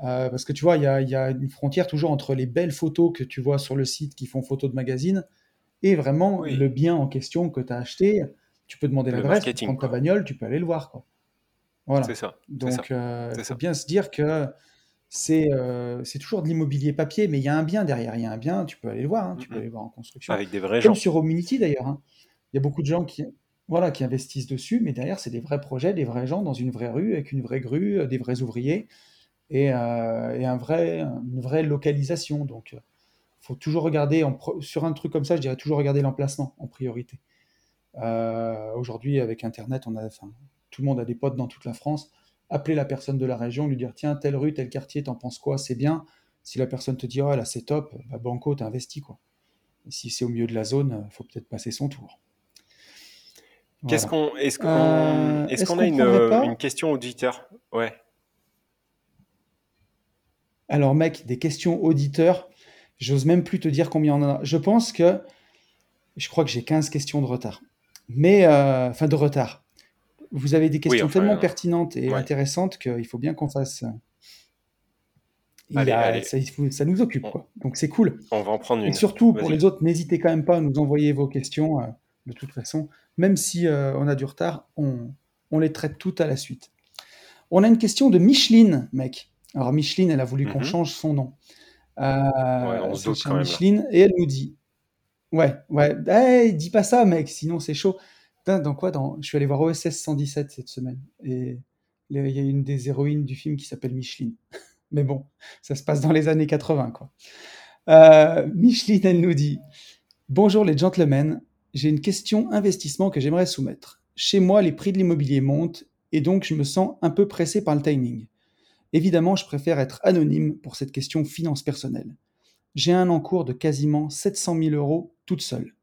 Euh, parce que tu vois, il y a, il y a une frontière toujours entre les belles photos que tu vois sur le site qui font photo de magazine et vraiment le bien en question que tu as acheté. Tu peux demander le l'adresse, prendre ta quoi. bagnole, tu peux aller le voir, quoi. Voilà. c'est ça, Donc, euh, il c'est faut ça. bien se dire que c'est euh, c'est toujours de l'immobilier papier, mais il y a un bien derrière. Il y a un bien, tu peux aller le voir, hein, Mm, tu peux aller le voir en construction. Avec des vrais Comme gens. sur Homunity d'ailleurs. hein. Il y a beaucoup de gens qui, voilà, qui investissent dessus, mais derrière, c'est des vrais projets, des vrais gens dans une vraie rue, avec une vraie grue, euh, des vrais ouvriers et, euh, et un vrai, une vraie localisation. Donc, faut toujours regarder, en sur un truc comme ça, je dirais toujours regarder l'emplacement en priorité. Euh, Aujourd'hui, avec Internet, on a, enfin, tout le monde a des potes dans toute la France. Appeler la personne de la région, lui dire tiens, telle rue, tel quartier, t'en penses quoi? C'est bien. Si la personne te dit oh là c'est top, bah, banco, t'as investi quoi. Et si c'est au milieu de la zone, il faut peut-être passer son tour. Qu'est-ce qu'on, est-ce qu'on, Euh, est-ce qu'on a une, une question auditeur? Ouais. Alors mec, des questions auditeurs, j'ose même plus te dire combien on en a. Je pense que je crois que j'ai 15 questions de retard. Mais euh, enfin de retard. Vous avez des Oui, questions enfin, tellement euh, pertinentes et ouais. intéressantes qu'il faut bien qu'on fasse. Il y Allez, a- allez. ça, nous occupe quoi. Donc c'est cool. on va en prendre Et une. surtout pour les autres, n'hésitez quand même pas à nous envoyer vos questions. euh, de toute façon, même si euh, on a du retard, on, on les traite toutes à la suite. On a une question de Micheline, mec. Alors Micheline, elle a voulu qu'on Mhm. change son nom. Ouais, Euh, on se c'est là. Micheline, et elle nous dit, ouais, ouais, hey, dis pas ça, mec, sinon c'est chaud. Dans quoi dans... Je suis allé voir OSS 117 cette semaine, et il y a une des héroïnes du film qui s'appelle Micheline. Mais bon, ça se passe dans les années 80, quoi. Euh, Micheline, elle nous dit, Bonjour les gentlemen, j'ai une question investissement que j'aimerais soumettre. Chez moi, les prix de l'immobilier montent et donc je me sens un peu pressé par le timing. Évidemment, je préfère être anonyme pour cette question finance personnelle. J'ai un encours de quasiment 700 000 euros toute seule.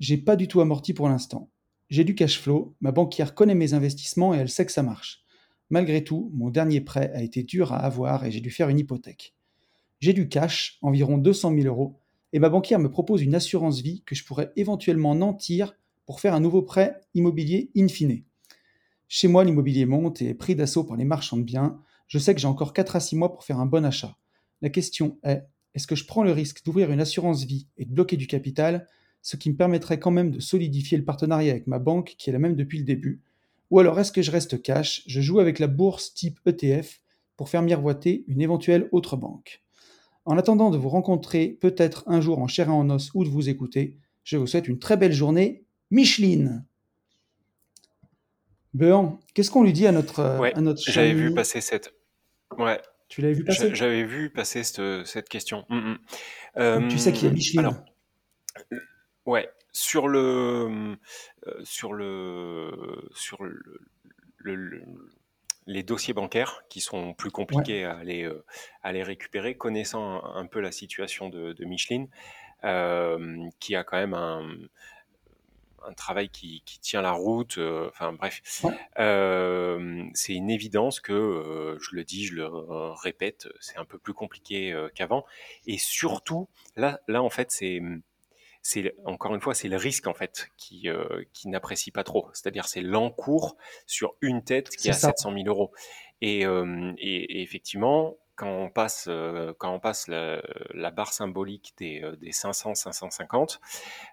J'ai pas du tout amorti pour l'instant. J'ai du cash flow, ma banquière connaît mes investissements et elle sait que ça marche. Malgré tout, mon dernier prêt a été dur à avoir et j'ai dû faire une hypothèque. J'ai du cash, environ 200 000 euros, et ma banquière me propose une assurance vie que je pourrais éventuellement nantir pour faire un nouveau prêt immobilier in fine. Chez moi, l'immobilier monte et est pris d'assaut par les marchands de biens. Je sais que j'ai encore 4 à 6 mois pour faire un bon achat. La question est, est-ce que je prends le risque d'ouvrir une assurance vie et de bloquer du capital, ce qui me permettrait quand même de solidifier le partenariat avec ma banque qui est la même depuis le début? Ou alors est-ce que je reste cash, je joue avec la bourse type ETF pour faire miroiter une éventuelle autre banque? En attendant de vous rencontrer peut-être un jour en chair et en os ou de vous écouter, je vous souhaite une très belle journée. Micheline Béan, qu'est-ce qu'on lui dit à notre, Ouais, à notre j'avais vu passer cette. Ouais, Tu l'avais vu passer? j'avais vu passer cette, cette question. Mm, mm. Tu sais qui est Euh, Micheline alors, ouais, sur le, euh, sur le, sur le, le- le- les dossiers bancaires qui sont plus Ouais, compliqués à euh, à les récupérer, connaissant un, un peu la situation de, de Micheline, euh, qui a quand même un, un travail qui, qui tient la route, euh, enfin bref, euh, c'est une évidence que, euh, je le dis, je le répète, c'est un peu plus compliqué qu'avant. Et surtout, là, là en fait, c'est, c'est encore une fois, c'est le risque en fait qui, qui n'apprécie pas trop. C'est-à-dire, c'est l'encours sur une tête qui est à ça. 700 000 euros. Et, et, et effectivement, quand on passe, euh, quand on passe la, la barre symbolique des, euh, des 500, 550,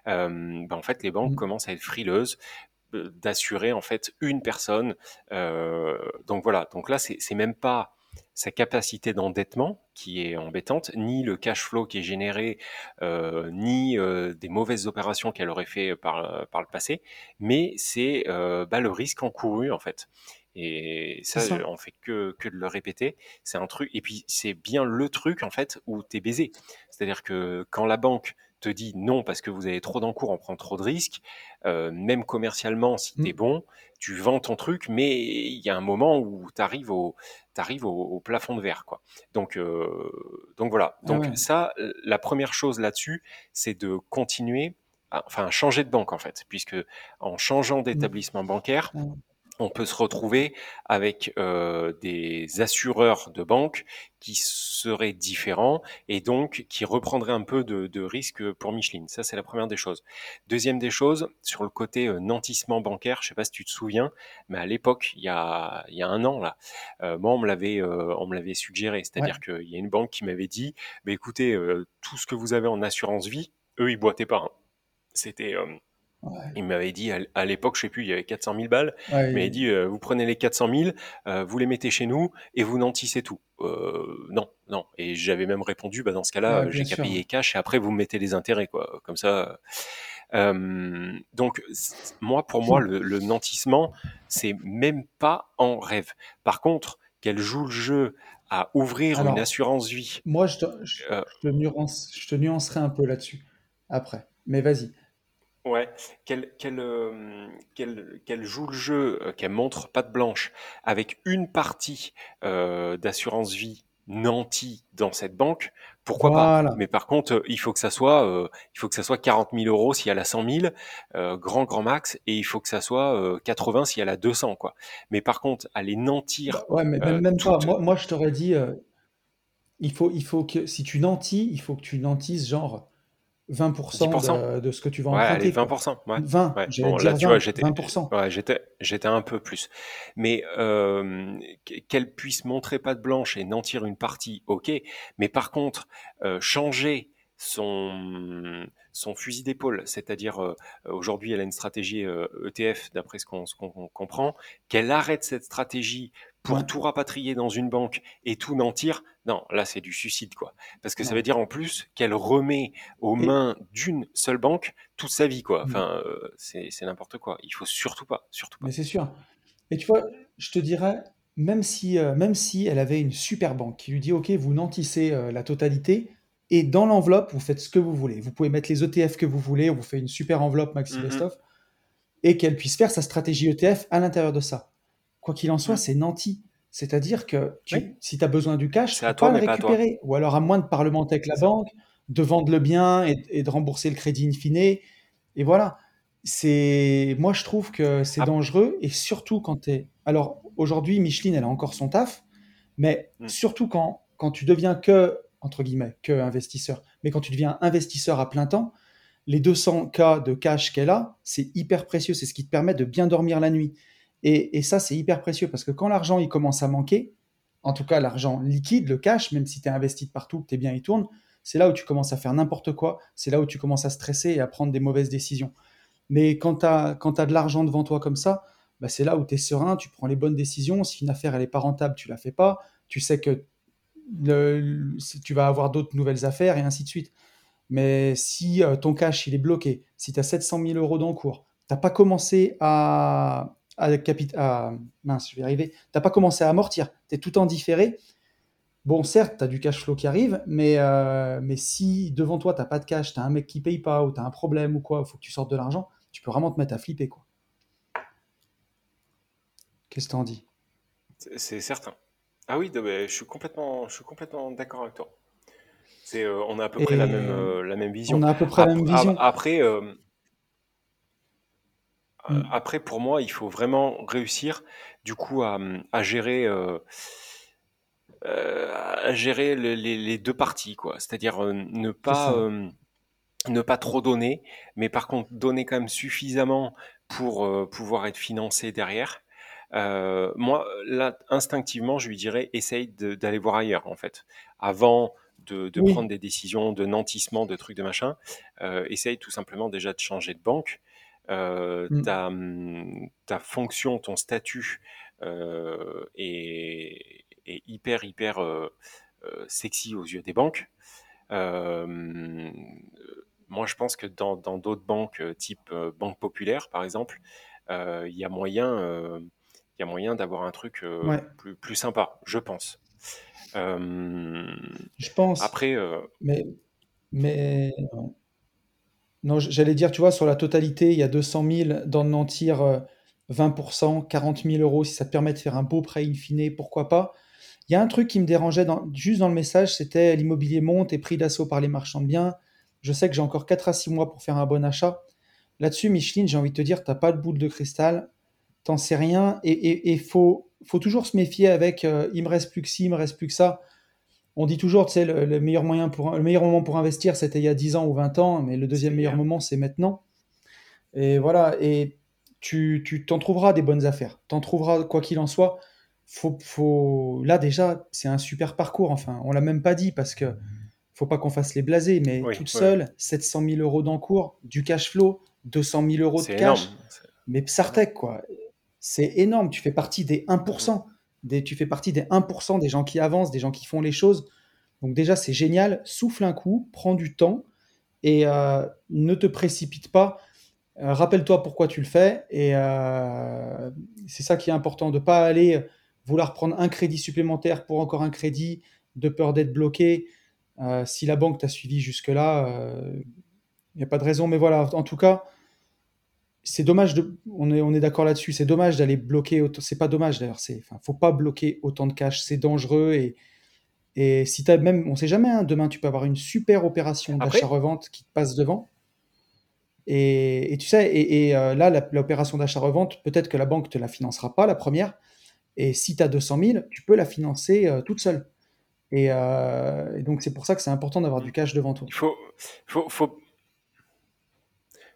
euh, ben en fait, les banques Mm. commencent à être frileuses euh, d'assurer en fait une personne. Euh, donc voilà. Donc là, c'est c'est même pas sa capacité d'endettement qui est embêtante, ni le cash flow qui est généré, euh, ni euh, des mauvaises opérations qu'elle aurait fait par, par le passé, mais c'est euh, bah, le risque encouru en fait. Et ça, ça. on fait que, que de le répéter. C'est un truc. Et puis, c'est bien le truc, en fait, où t'es baisé. C'est-à-dire que quand la banque te dit non parce que vous avez trop d'encours, on prend trop de risques, euh, même commercialement, si t'es Mm. bon, tu vends ton truc, mais il y a un moment où t'arrives au, t'arrives au, au plafond de verre, quoi. Donc, euh, donc voilà. Ah Donc ouais. ça, la première chose là-dessus, c'est de continuer, à- enfin, changer de banque, en fait, puisque en changeant Mm. d'établissement bancaire, Ah. On peut se retrouver avec euh, des assureurs de banque qui seraient différents et donc qui reprendraient un peu de, de risque pour Micheline. Ça, c'est la première des choses. Deuxième des choses, sur le côté euh, nantissement bancaire, je sais pas si tu te souviens, mais à l'époque, il y a, il y a un an là, euh, moi on me l'avait, on me l'avait suggéré, Ouais. c'est-à-dire qu'il y a une banque qui m'avait dit, bah, écoutez, tout ce que vous avez en assurance vie, eux ils boitaient pas. hein. C'était Ouais. il m'avait dit à l'époque, je sais plus, il y avait 400 000 balles, Ouais, il il- dit euh, vous prenez les 400 000, euh, vous les mettez chez nous et vous nantissez tout. Euh, non, non. Et j'avais même répondu bah, dans ce cas-là, ouais, j'ai qu'à payer cash et après vous me mettez les intérêts quoi. Comme ça. Donc moi, pour moi, le, le nantissement, c'est même pas en rêve. Par contre, qu'elle joue le jeu à ouvrir une assurance vie. moi, je te, je, je te nuance, je te nuancerai un peu là-dessus après. Mais vas-y. Ouais, qu'elle qu'elle euh, qu'elle qu'elle joue le jeu, euh, qu'elle montre patte blanche avec une partie euh, d'assurance vie nantie dans cette banque, pourquoi pas? Voilà. Mais par contre, euh, il faut que ça soit euh, il faut que ça soit 40 000 euros si elle a 100 000, euh, grand grand max, et il faut que ça soit euh, 80 si elle a 200 quoi. Mais par contre, aller nantir Bah, ouais, mais même, même pas. toute Moi, moi, je t'aurais dit, euh, il faut, il faut que, si tu nantis, il faut que tu nantisses genre 20% 10%. de, de ce que tu vas Ouais, allez, emprunter, quoi. 20%. Ouais. 20, Ouais. Bon, là, tu vois, 20, j'étais, 20%. ouais, j'étais, j'étais un peu plus. Mais euh, qu'elle puisse montrer patte blanche et nantir une partie, ok. Mais par contre, euh, changer son son fusil d'épaule, c'est-à-dire euh, aujourd'hui elle a une stratégie ETF d'après ce qu'on ce qu'on qu'on comprend, qu'elle arrête cette stratégie pour Ouais. tout rapatrier dans une banque et tout nantir, non, là c'est du suicide quoi. Parce que ça veut dire en plus qu'elle remet aux mains d'une seule banque toute sa vie quoi. Mm. Enfin euh, c'est n'importe quoi. Il faut surtout pas, surtout pas. mais c'est sûr. Et tu vois, je te dirais, même si, euh, même si elle avait une super banque qui lui dit, OK, vous nantissez euh, la totalité, et dans l'enveloppe, vous faites ce que vous voulez. Vous pouvez mettre les ETF que vous voulez, on vous fait une super enveloppe Maxi. Best of, et qu'elle puisse faire sa stratégie ETF à l'intérieur de ça. Quoi qu'il en soit, Mm. c'est nanti. C'est-à-dire que tu, Oui, si tu as besoin du cash, tu c'est peux à toi pas le mais pas à toi. récupérer. Ou alors, à moins de parlementer avec la C'est ça. banque, de vendre le bien et, et de rembourser le crédit in fine. Et voilà. C'est, moi, je trouve que c'est dangereux. Et surtout quand tu es. Alors, aujourd'hui, Micheline, elle a encore son taf. Mais mm, surtout quand, quand tu deviens que, entre guillemets, que investisseur. Mais quand tu deviens investisseur à plein temps, les 200 k de cash qu'elle a, c'est hyper précieux. C'est ce qui te permet de bien dormir la nuit. Et, ça, c'est hyper précieux parce que quand l'argent il commence à manquer, en tout cas l'argent liquide, le cash, même si tu es investi de partout, que tes biens y tournent, c'est là où tu commences à faire n'importe quoi, c'est là où tu commences à stresser et à prendre des mauvaises décisions. Mais quand tu as, as, de l'argent devant toi comme ça, bah c'est là où tu es serein, tu prends les bonnes décisions. Si une affaire elle n'est pas rentable, tu la fais pas. Tu sais que tu vas avoir d'autres nouvelles affaires et ainsi de suite. Mais si euh, ton cash il est bloqué, si tu as 700 000 euros d'encours, tu n'as pas commencé à, à, à, mince, je vais arriver, t'as pas commencé à amortir, tu es tout en différé. Bon, certes, tu as du cash flow qui arrive, mais, euh, mais si devant toi, tu pas de cash, tu as un mec qui paye pas, ou tu as un problème ou quoi, il faut que tu sortes de l'argent, tu peux vraiment te mettre à flipper. quoi. Qu'est-ce que t'en dis? C'est certain. Ah oui, je suis complètement, je suis complètement d'accord avec toi. C'est, euh, on a à peu près la même, euh, la même vision. On a à peu près la même vision. Après, Mm. Après, pour moi, il faut vraiment réussir, du coup, à, gérer, euh, euh, à gérer les, deux parties, quoi. C'est-à-dire euh, ne pas ne pas trop donner, mais par contre donner quand même suffisamment pour pouvoir être financé derrière. moi, là, instinctivement, je lui dirais, essaye d'aller voir ailleurs, en fait, avant de, prendre des décisions de nantissement, de trucs de machin. essaye tout simplement déjà de changer de banque. Euh, mmh. mmh, ta, fonction, ton statut euh, est, hyper, hyper euh, sexy aux yeux des banques. moi, je pense que dans d'autres banques, type Banque Populaire, par exemple, il y a moyen, il y a moyen d'avoir un truc plus, plus sympa, je pense. je pense. Après, mais, mais non, j'allais dire, tu vois, sur la totalité, il y a 200 000, d'en en tirer 20%, 40 000 euros, si ça te permet de faire un beau prêt in fine, pourquoi pas. Il y a un truc qui me dérangeait juste dans le message, c'était l'immobilier monte et pris d'assaut par les marchands de biens. Je sais que j'ai encore 4 à 6 mois pour faire un bon achat. Là-dessus, Micheline, j'ai envie de te dire, tu n'as pas de boule de cristal, t'en sais rien, et il faut, faut toujours se méfier avec euh, il me reste plus que ci, il me reste plus que ça on dit toujours, tu sais, le, meilleur moyen pour, le meilleur moment pour investir, c'était il y a 10 ans ou 20 ans, mais le deuxième meilleur moment, c'est maintenant. Et voilà, et tu, tu t'en trouveras des bonnes affaires. T'en trouveras, quoi qu'il en soit. Faut, faut... Là, déjà, c'est un super parcours. Enfin, on l'a même pas dit parce que faut pas qu'on fasse les blasés, mais toute seule, 700 000 euros d'encours, du cash flow, 200 000 euros de cash. Mais Psartec, quoi. C'est énorme. Tu fais partie des 1% tu fais partie des 1% des gens qui avancent, des gens qui font les choses. Donc déjà, c'est génial. Souffle un coup, prends du temps et euh, ne te précipite pas. Euh, rappelle-toi pourquoi tu le fais. Et euh, c'est ça qui est important, de ne pas aller vouloir prendre un crédit supplémentaire pour encore un crédit, de peur d'être bloqué. si la banque t'a suivi jusque-là, il n'y a pas de raison. Mais voilà, en tout cas, c'est dommage de, on est, on est d'accord là-dessus, c'est dommage d'aller bloquer, c'est pas dommage d'ailleurs, c'est, enfin, faut pas bloquer autant de cash, c'est dangereux et, et si as même, on sait jamais, hein, demain tu peux avoir une super opération d'achat-revente qui te passe devant. Et, et tu sais, et, et euh, là, l'opération d'achat-revente, peut-être que la banque te la financera pas la première. Et si tu as 200 000, tu peux la financer euh, toute seule. Euh, et, donc c'est pour ça que c'est important d'avoir du cash devant toi. Il faut, faut, faut,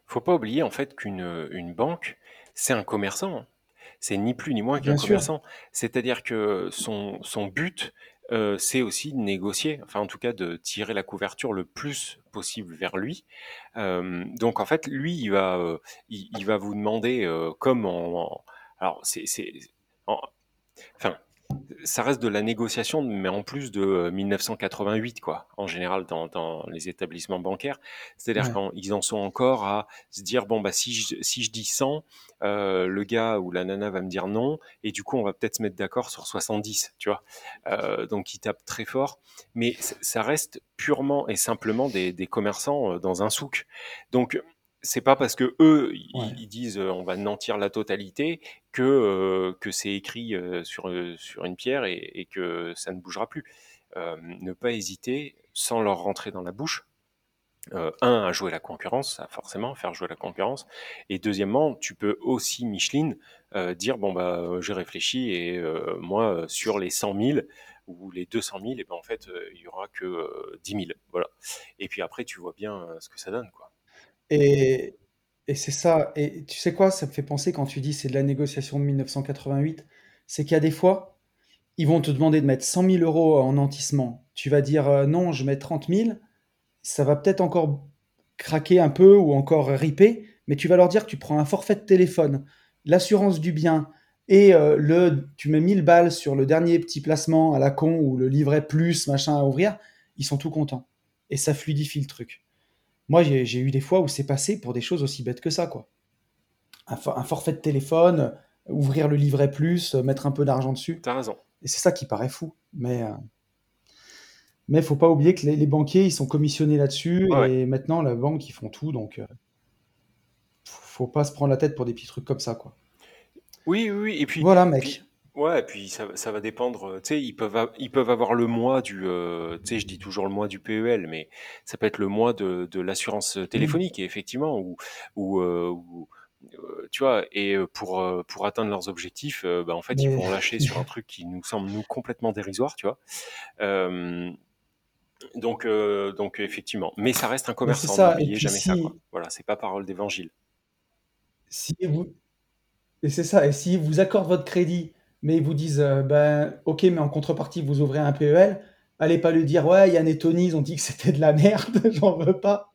faut pas oublier en fait qu'une une banque, c'est un commerçant. Hein. C'est ni plus ni moins qu'un commerçant. C'est-à-dire que son, son but, euh, c'est aussi de négocier, enfin en tout cas de tirer la couverture le plus possible vers lui. Euh, donc en fait, lui, il va, euh, il, va vous demander, comme en, alors c'est, enfin ça reste de la négociation, mais en plus de 1988, euh, quoi, en général, dans, les établissements bancaires. C'est-à-dire qu'ils en sont encore à se dire, bon, bah, si je, si je dis 100, euh, le gars ou la nana va me dire non, et du coup, on va peut-être se mettre d'accord sur 70, tu vois. Euh, donc, ils tapent très fort, mais ça reste purement et simplement des, des commerçants dans un souk. Donc, c'est pas parce que eux ils, disent on va nantir la totalité que que c'est écrit sur sur une pierre et, que ça ne bougera plus. ne pas hésiter sans leur rentrer dans la bouche. un à jouer la concurrence, forcément faire jouer la concurrence. Et deuxièmement, tu peux aussi Micheline dire bon bah j'ai réfléchi et moi sur les 100 000 ou les 200 000, et ben en fait, il y aura que 10 000. Voilà. Et puis après, tu vois bien ce que ça donne, quoi. Et, c'est ça. Et tu sais quoi, ça me fait penser quand tu dis c'est de la négociation de 1988, c'est qu'il y a des fois, ils vont te demander de mettre 100 000 euros en nantissement. Tu vas dire non, je mets 30 000. Ça va peut-être encore craquer un peu ou encore riper, mais tu vas leur dire que tu prends un forfait de téléphone, l'assurance du bien et euh, le, tu mets 1000 balles sur le dernier petit placement à la con ou le livret plus machin à ouvrir, ils sont tout contents. Et ça fluidifie le truc. Moi, j'ai eu des fois où c'est passé pour des choses aussi bêtes que ça, quoi. Un, forfait de téléphone, ouvrir le livret plus, mettre un peu d'argent dessus. T'as raison. Et c'est ça qui paraît fou. Mais euh, mais faut pas oublier que les, banquiers, ils sont commissionnés là-dessus. Et maintenant, la banque, ils font tout. Donc, euh, faut pas se prendre la tête pour des petits trucs comme ça, quoi. Oui, oui, Et puis, voilà, mec. Ouais, et puis ça, ça va dépendre. Euh, tu sais, ils peuvent, ils peuvent avoir le mois du. Euh, tu sais, je dis toujours le mois du PEL, mais ça peut être le mois de, de l'assurance téléphonique, et effectivement, ou, ou, tu vois, et pour, pour atteindre leurs objectifs, bah, en fait, ils vont lâcher sur un truc qui nous semble nous complètement dérisoire, tu vois. Donc, euh, donc effectivement, mais ça reste un commerçant. N'oubliez jamais ça. Voilà, c'est pas parole d'évangile. Si vous... Et c'est ça. Et s'ils vous accordent votre crédit, mais ils vous disent, euh, ben, ok, mais en contrepartie, vous ouvrez un PEL, allez pas lui dire, ouais, Yann et Tony, ils ont dit que c'était de la merde, j'en veux pas.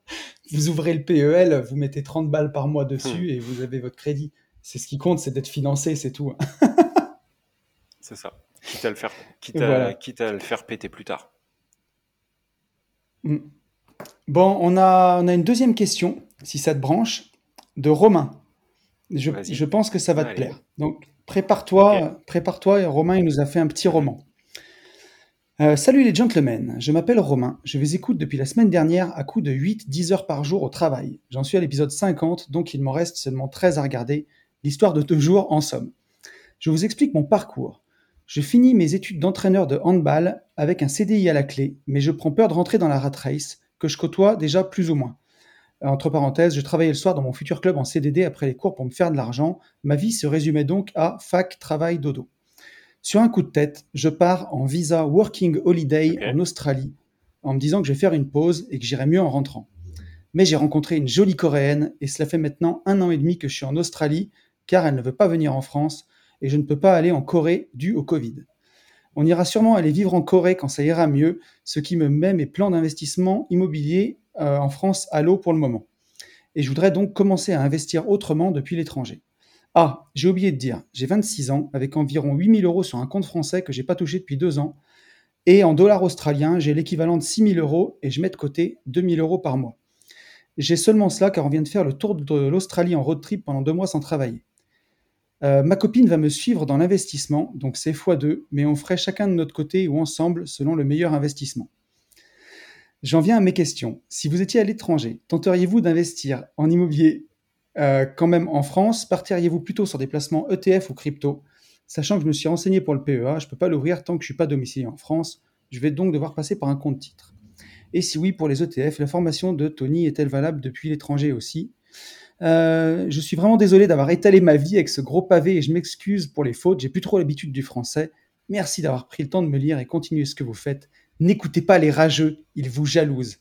Vous ouvrez le PEL, vous mettez 30 balles par mois dessus hmm. et vous avez votre crédit. C'est ce qui compte, c'est d'être financé, c'est tout. c'est ça. Quitte à le faire, quitte à le faire péter plus tard. Mm. Bon, on a, on a une deuxième question, si ça te branche, de Romain. Je, je pense que ça va te plaire. Donc, prépare-toi, prépare-toi. Romain, il nous a fait un petit roman. Euh, salut les gentlemen, je m'appelle Romain, je vous écoute depuis la semaine dernière à coup de 8-10 heures par jour au travail. J'en suis à l'épisode 50, donc il m'en reste seulement 13 à regarder, l'histoire de deux jours en somme. Je vous explique mon parcours. Je finis mes études d'entraîneur de handball avec un CDI à la clé, mais je prends peur de rentrer dans la rat race, que je côtoie déjà plus ou moins. Entre parenthèses, je travaillais le soir dans mon futur club en CDD après les cours pour me faire de l'argent. Ma vie se résumait donc à fac, travail, dodo. Sur un coup de tête, je pars en visa Working Holiday en Australie, en me disant que je vais faire une pause et que j'irai mieux en rentrant. Mais j'ai rencontré une jolie coréenne et cela fait maintenant un an et demi que je suis en Australie, car elle ne veut pas venir en France et je ne peux pas aller en Corée dû au Covid. On ira sûrement aller vivre en Corée quand ça ira mieux, ce qui me met mes plans d'investissement immobilier euh, en France à l'eau pour le moment. Et je voudrais donc commencer à investir autrement depuis l'étranger. Ah, j'ai oublié de dire, j'ai 26 ans, avec environ 8000 euros sur un compte français que j'ai pas touché depuis deux ans, et en dollars australiens, j'ai l'équivalent de 6000 euros et je mets de côté 2000 euros par mois. J'ai seulement cela car on vient de faire le tour de l'Australie en road trip pendant deux mois sans travailler. Euh, ma copine va me suivre dans l'investissement, donc c'est x2, mais on ferait chacun de notre côté ou ensemble selon le meilleur investissement. J'en viens à mes questions. Si vous étiez à l'étranger, tenteriez-vous d'investir en immobilier euh, quand même en France? Partiriez-vous plutôt sur des placements ETF ou crypto? Sachant que je me suis renseigné pour le PEA, je ne peux pas l'ouvrir tant que je ne suis pas domicilié en France. Je vais donc devoir passer par un compte titre. Et si oui, pour les ETF, la formation de Tony est-elle valable depuis l'étranger aussi? Euh, je suis vraiment désolé d'avoir étalé ma vie avec ce gros pavé et je m'excuse pour les fautes. J'ai plus trop l'habitude du français. Merci d'avoir pris le temps de me lire et continuez ce que vous faites. N'écoutez pas les rageux, ils vous jalousent.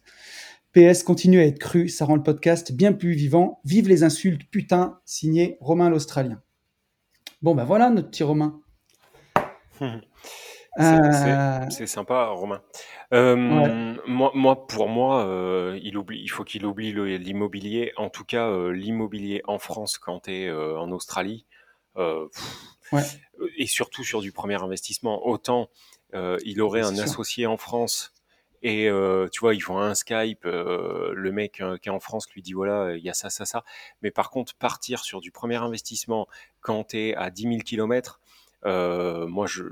PS continue à être cru, ça rend le podcast bien plus vivant. Vive les insultes, putain, signé Romain l'Australien. Bon ben voilà notre petit Romain. Euh, c'est sympa, Romain. Euh, moi, moi, pour moi, euh, il oublie, il faut qu'il oublie l'immobilier. En tout cas, l'immobilier en France quand tu es en Australie. Et surtout sur du premier investissement. Autant il aurait un associé en France et tu vois, ils font un Skype, le mec qui est en France lui dit voilà, il y a ça, ça, ça. Mais par contre, partir sur du premier investissement quand tu es à 10 000 km, euh, moi, je,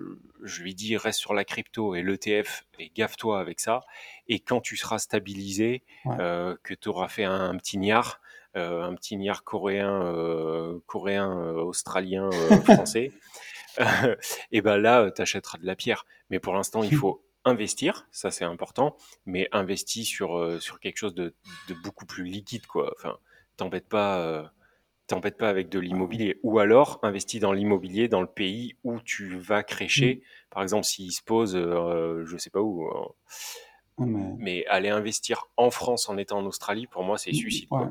je, lui dis reste sur la crypto et l'ETF et gaffe-toi avec ça. Et quand tu seras stabilisé, euh, que tu auras fait un, petit niard, euh, un petit niard coréen, euh, coréen, euh, australien, français, et ben là, tu achèteras de la pierre. Mais pour l'instant, il faut investir, ça c'est important, mais investis sur, sur quelque chose de, de, beaucoup plus liquide, quoi. Enfin, t'embête pas t'embête pas avec de l'immobilier. Ou alors, investis dans l'immobilier dans le pays où tu vas crécher. Mm. Par exemple, s'il se pose, euh, je sais pas où, euh, Ouais, mais- aller investir en France en étant en Australie, pour moi, c'est suicide. Ouais.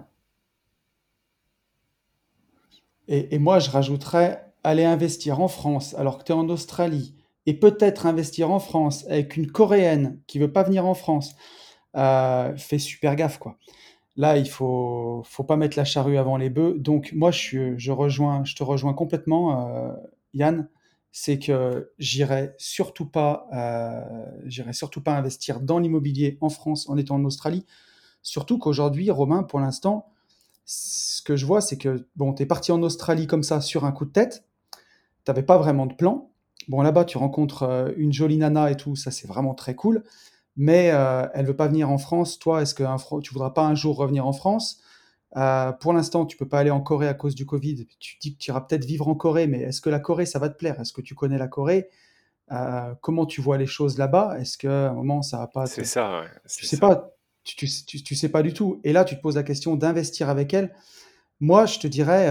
Et, et moi, je rajouterais aller investir en France alors que tu es en Australie et peut-être investir en France avec une Coréenne qui veut pas venir en France. Euh, fais super gaffe, quoi. Là, il faut, faut pas mettre la charrue avant les bœufs. Donc, moi, je, rejoins, je te rejoins complètement, euh, Yann. C'est que j'irai surtout pas, euh, surtout pas investir dans l'immobilier en France en étant en Australie. Surtout qu'aujourd'hui, Romain, pour l'instant, ce que je vois, c'est que bon, es parti en Australie comme ça sur un coup de tête. Tu n'avais pas vraiment de plan. Bon, là-bas, tu rencontres euh, une jolie nana et tout, ça c'est vraiment très cool. Mais euh, elle veut pas venir en France. Toi, est-ce que un tu voudras pas un jour revenir en France? Euh, Pour l'instant, tu peux pas aller en Corée à cause du Covid. Tu dis que tu iras peut-être vivre en Corée, mais est-ce que la Corée, ça va te plaire? Est-ce que tu connais la Corée? Euh, Comment tu vois les choses là-bas? Est-ce qu'à un moment, ça va pas te... C'est ça, ouais, Tu sais ça. pas, tu, tu, tu- tu sais pas du tout. Et là, tu te poses la question d'investir avec elle. Moi, je te dirais,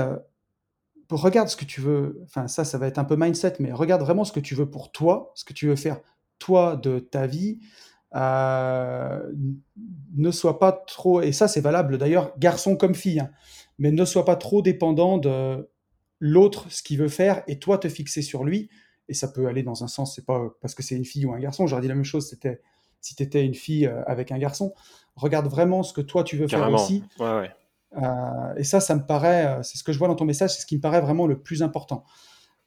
regarde ce que tu veux. Enfin, ça, ça va être un peu mindset, mais regarde vraiment ce que tu veux pour toi, ce que tu veux faire toi de ta vie. Euh, ne sois pas trop, et ça c'est valable d'ailleurs, garçon comme fille, hein, mais ne sois pas trop dépendant de l'autre, ce qu'il veut faire, et toi te fixer sur lui. Et ça peut aller dans un sens, c'est pas parce que c'est une fille ou un garçon. J'aurais dit la même chose, c'était si tu étais une fille euh, avec un garçon. Regarde vraiment ce que toi tu veux faire aussi. Ouais, ouais. Euh, et ça, ça me paraît, euh, c'est ce que je vois dans ton message, c'est ce qui me paraît vraiment le plus important.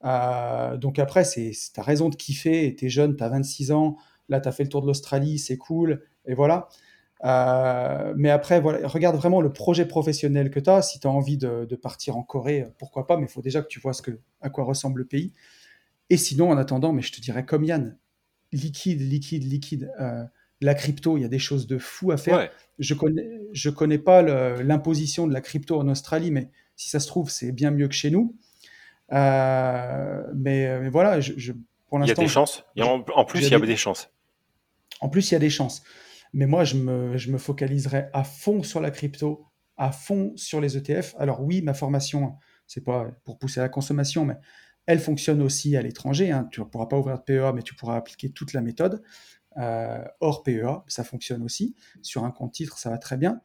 Euh, donc après, c'est, t'as raison de kiffer, t'es jeune, t'as 26 ans, là t'as fait le tour de l'Australie, c'est cool, et voilà. Mais après, voilà, regarde vraiment le projet professionnel que t'as. Si t'as envie de, partir en Corée, pourquoi pas, mais il faut déjà que tu vois ce à quoi ressemble le pays. Et sinon, en attendant, mais je te dirais comme Yann, liquide, liquide, liquide. La crypto, il y a des choses de fou à faire. Ouais. Je connais, je connais pas l'imposition de la crypto en Australie, mais si ça se trouve, c'est bien mieux que chez nous. Euh, mais, mais voilà, je, je- pour Il y a l'instant, des chances. En, en plus, il y a il y a des- des chances. en plus, il y a des chances. Mais moi, je me, je me focaliserai à fond sur la crypto, à fond sur les ETF. Alors oui, ma formation, c'est pas pour pousser à la consommation, mais elle fonctionne aussi à l'étranger. hein. Tu ne pourras pas ouvrir de PEA, mais tu pourras appliquer toute la méthode. Euh, hors PEA, ça fonctionne aussi. Sur un compte titre, ça va très bien.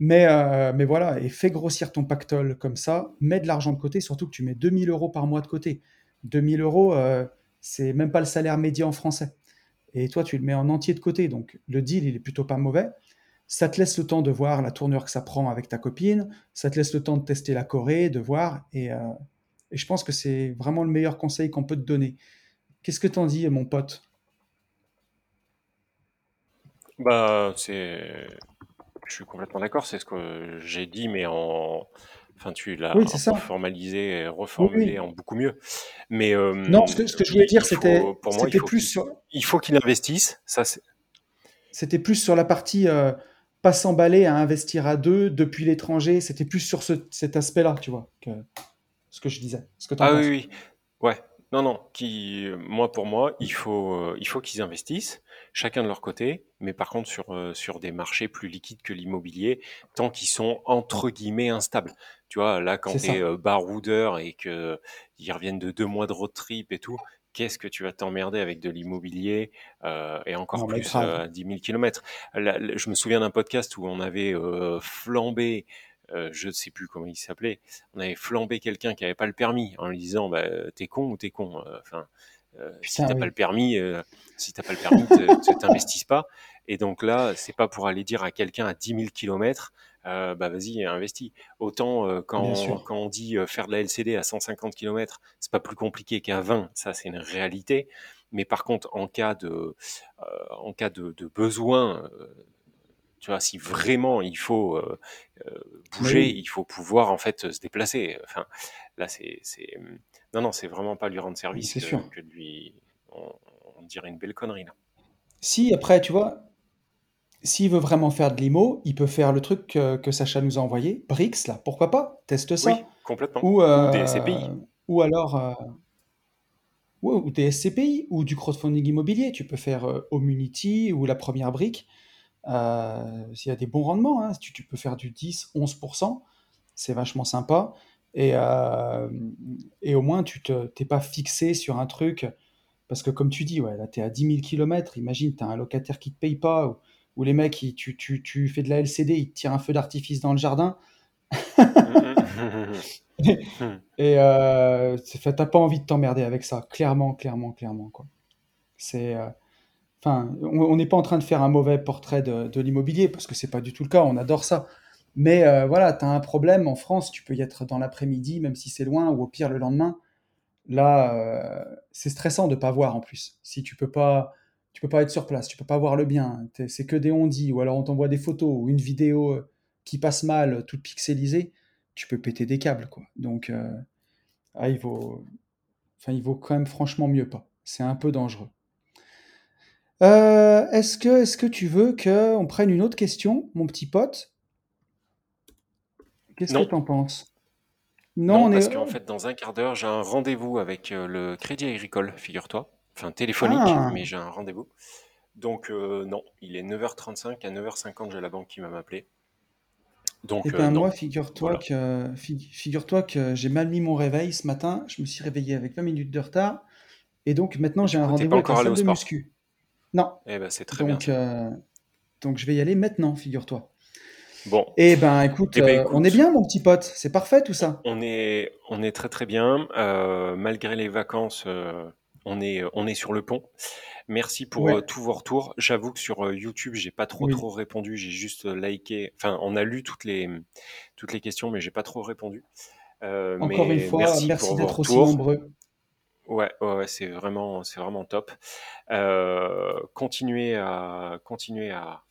Mais, euh, mais voilà, et fais grossir ton pactole comme ça, mets de l'argent de côté, surtout que tu mets 2000 euros par mois de côté. 2000 euros, euh, c'est même pas le salaire médian français. Et toi, tu le mets en entier de côté, donc le deal, il est plutôt pas mauvais. Ça te laisse le temps de voir la tournure que ça prend avec ta copine, ça te laisse le temps de tester la Corée, de voir, et, et je pense que c'est vraiment le meilleur conseil qu'on peut te donner. Qu'est-ce que t'en dis, mon pote? Bah, c'est. Je suis complètement d'accord, c'est ce que j'ai dit, mais en. Enfin, tu l'as Oui, formalisé et Oui, reformulé oui. en beaucoup mieux. Mais euh, Non, ce que, ce que je voulais dire, c'était pour moi, il c'était faut plus sur, il faut qu'il investisse. Ça, c'est. c'était plus sur la partie euh, pas s'emballer à investir à deux depuis l'étranger. C'était plus sur ce- cet aspect-là, tu vois, que ce que je disais. Ce que Ah oui, penses. oui. Ouais. Non, non. Qui, moi, pour moi, il faut, euh, il faut qu'ils investissent, chacun de leur côté, mais par contre sur, euh, sur des marchés plus liquides que l'immobilier, tant qu'ils sont entre guillemets instables. Tu vois, là, quand t'es ça. euh, baroudeur et que ils reviennent de deux mois de road trip et tout, qu'est-ce que tu vas t'emmerder avec de l'immobilier euh, et encore Non, plus à 10 000 km. je me souviens d'un podcast où on avait flambé, euh, je ne sais plus comment il s'appelait, on avait flambé quelqu'un qui avait pas le permis en lui disant bah, t'es con ou t'es con enfin euh, si Putain, t'as oui. pas le permis euh, si t'as pas le permis te- t'investisses pas. Et donc là c'est pas pour aller dire à quelqu'un à 10 000 km euh, bah vas-y investis. Autant euh, quand, on dit euh, faire de la LCD à 150 km c'est pas plus compliqué qu'à 20 ça c'est une réalité. Mais par contre en cas de euh, en cas de, de besoin euh, tu vois, si vraiment il faut euh, euh, bouger, oui, il faut pouvoir en fait se déplacer. Enfin, là, c'est, c'est... non, non, c'est vraiment pas lui rendre service c'est que, sûr. que de lui, on, on dirait une belle connerie là. Si après, tu vois, s'il veut vraiment faire de l'IMO, il peut faire le truc que, que Sacha nous a envoyé, BRICS, là, pourquoi pas? Teste Oui, ça. complètement. Ou, Ou des SCPI. euh, ou alors, euh, ouais, ou des SCPI, ou du crowdfunding immobilier. Tu peux faire euh, Omunity ou la première brique. Euh, s'il y a des bons rendements, hein, tu, tu peux faire du 10, 11%, c'est vachement sympa. Et, euh, et au moins, tu t'es pas fixé sur un truc. Parce que comme tu dis, ouais, là, tu es à 10 000 km. Imagine, tu as un locataire qui te paye pas, ou, les mecs, tu, tu, tu, fais de la LCD, ils te tirent un feu d'artifice dans le jardin. et euh, t'as pas envie de t'emmerder avec ça, clairement, clairement, clairement. Quoi. C'est, euh, enfin, on n'est pas en train de faire un mauvais portrait de, de l'immobilier, parce que c'est pas du tout le cas, on adore ça. Mais euh, voilà, tu as un problème en France, tu peux y être dans l'après-midi, même si c'est loin, ou au pire le lendemain. Là, euh, c'est stressant de pas voir en plus. Si tu peux pas, tu peux pas être sur place, tu peux pas voir le bien. C'est que des on ou alors on t'envoie des photos ou une vidéo euh, qui passe mal, toute pixelisée, tu peux péter des câbles quoi. Donc, ah, il vaut, enfin, il vaut quand même franchement mieux pas. C'est un peu dangereux. est-ce que, est-ce que tu veux qu'on prenne une autre question, mon petit pote? Qu'est-ce que tu en penses? Non, on parce qu'en fait, dans un quart d'heure, j'ai un rendez-vous avec euh, le Crédit Agricole, figure-toi. Enfin, téléphonique, ah. mais j'ai un rendez-vous. Donc, euh, non, il est 9h35. À 9h50, j'ai la banque qui va m'appeler. Donc, eh euh, ben, moi, figure-toi que, figure-toi que j'ai mal mis mon réveil ce matin. Je me suis réveillé avec 20 minutes de retard. Et donc, maintenant, j'ai un rendez-vous avec la salle de muscu. Non. Eh ben, c'est très donc, bien. donc, je vais y aller maintenant, figure-toi. Bon. Eh ben, écoute, eh ben, euh, on est bien, mon petit pote. C'est parfait tout ça. On est, on est très très bien. Euh, malgré les vacances, euh, on est, on est sur le pont. Merci pour tous vos retours. J'avoue que sur YouTube, j'ai pas trop trop répondu. J'ai juste liké. Enfin, on a lu toutes les toutes les questions, mais j'ai pas trop répondu. Encore une fois, merci, d'être aussi nombreux. Ouais, ouais, c'est vraiment, c'est vraiment top. continuez à, continuer à,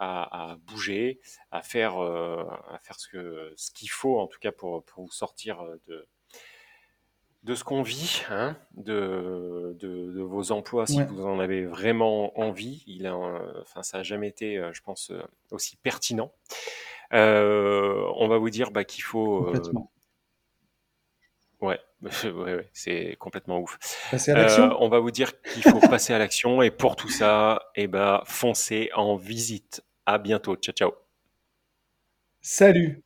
à, bouger, à faire, euh, à faire ce que ce qu'il faut en tout cas pour, pour vous sortir euh, de de ce qu'on vit, hein, de, de, vos emplois, si vous en avez vraiment envie. Il a, enfin, ça n'a jamais été, euh, je pense, aussi pertinent. on va vous dire bah, qu'il faut. Ouais, ouais, ouais c'est complètement ouf. Passer à l'action. on va vous dire qu'il faut passer à l'action et pour tout ça, et eh ben, foncez en visite à bientôt. Ciao, ciao. Salut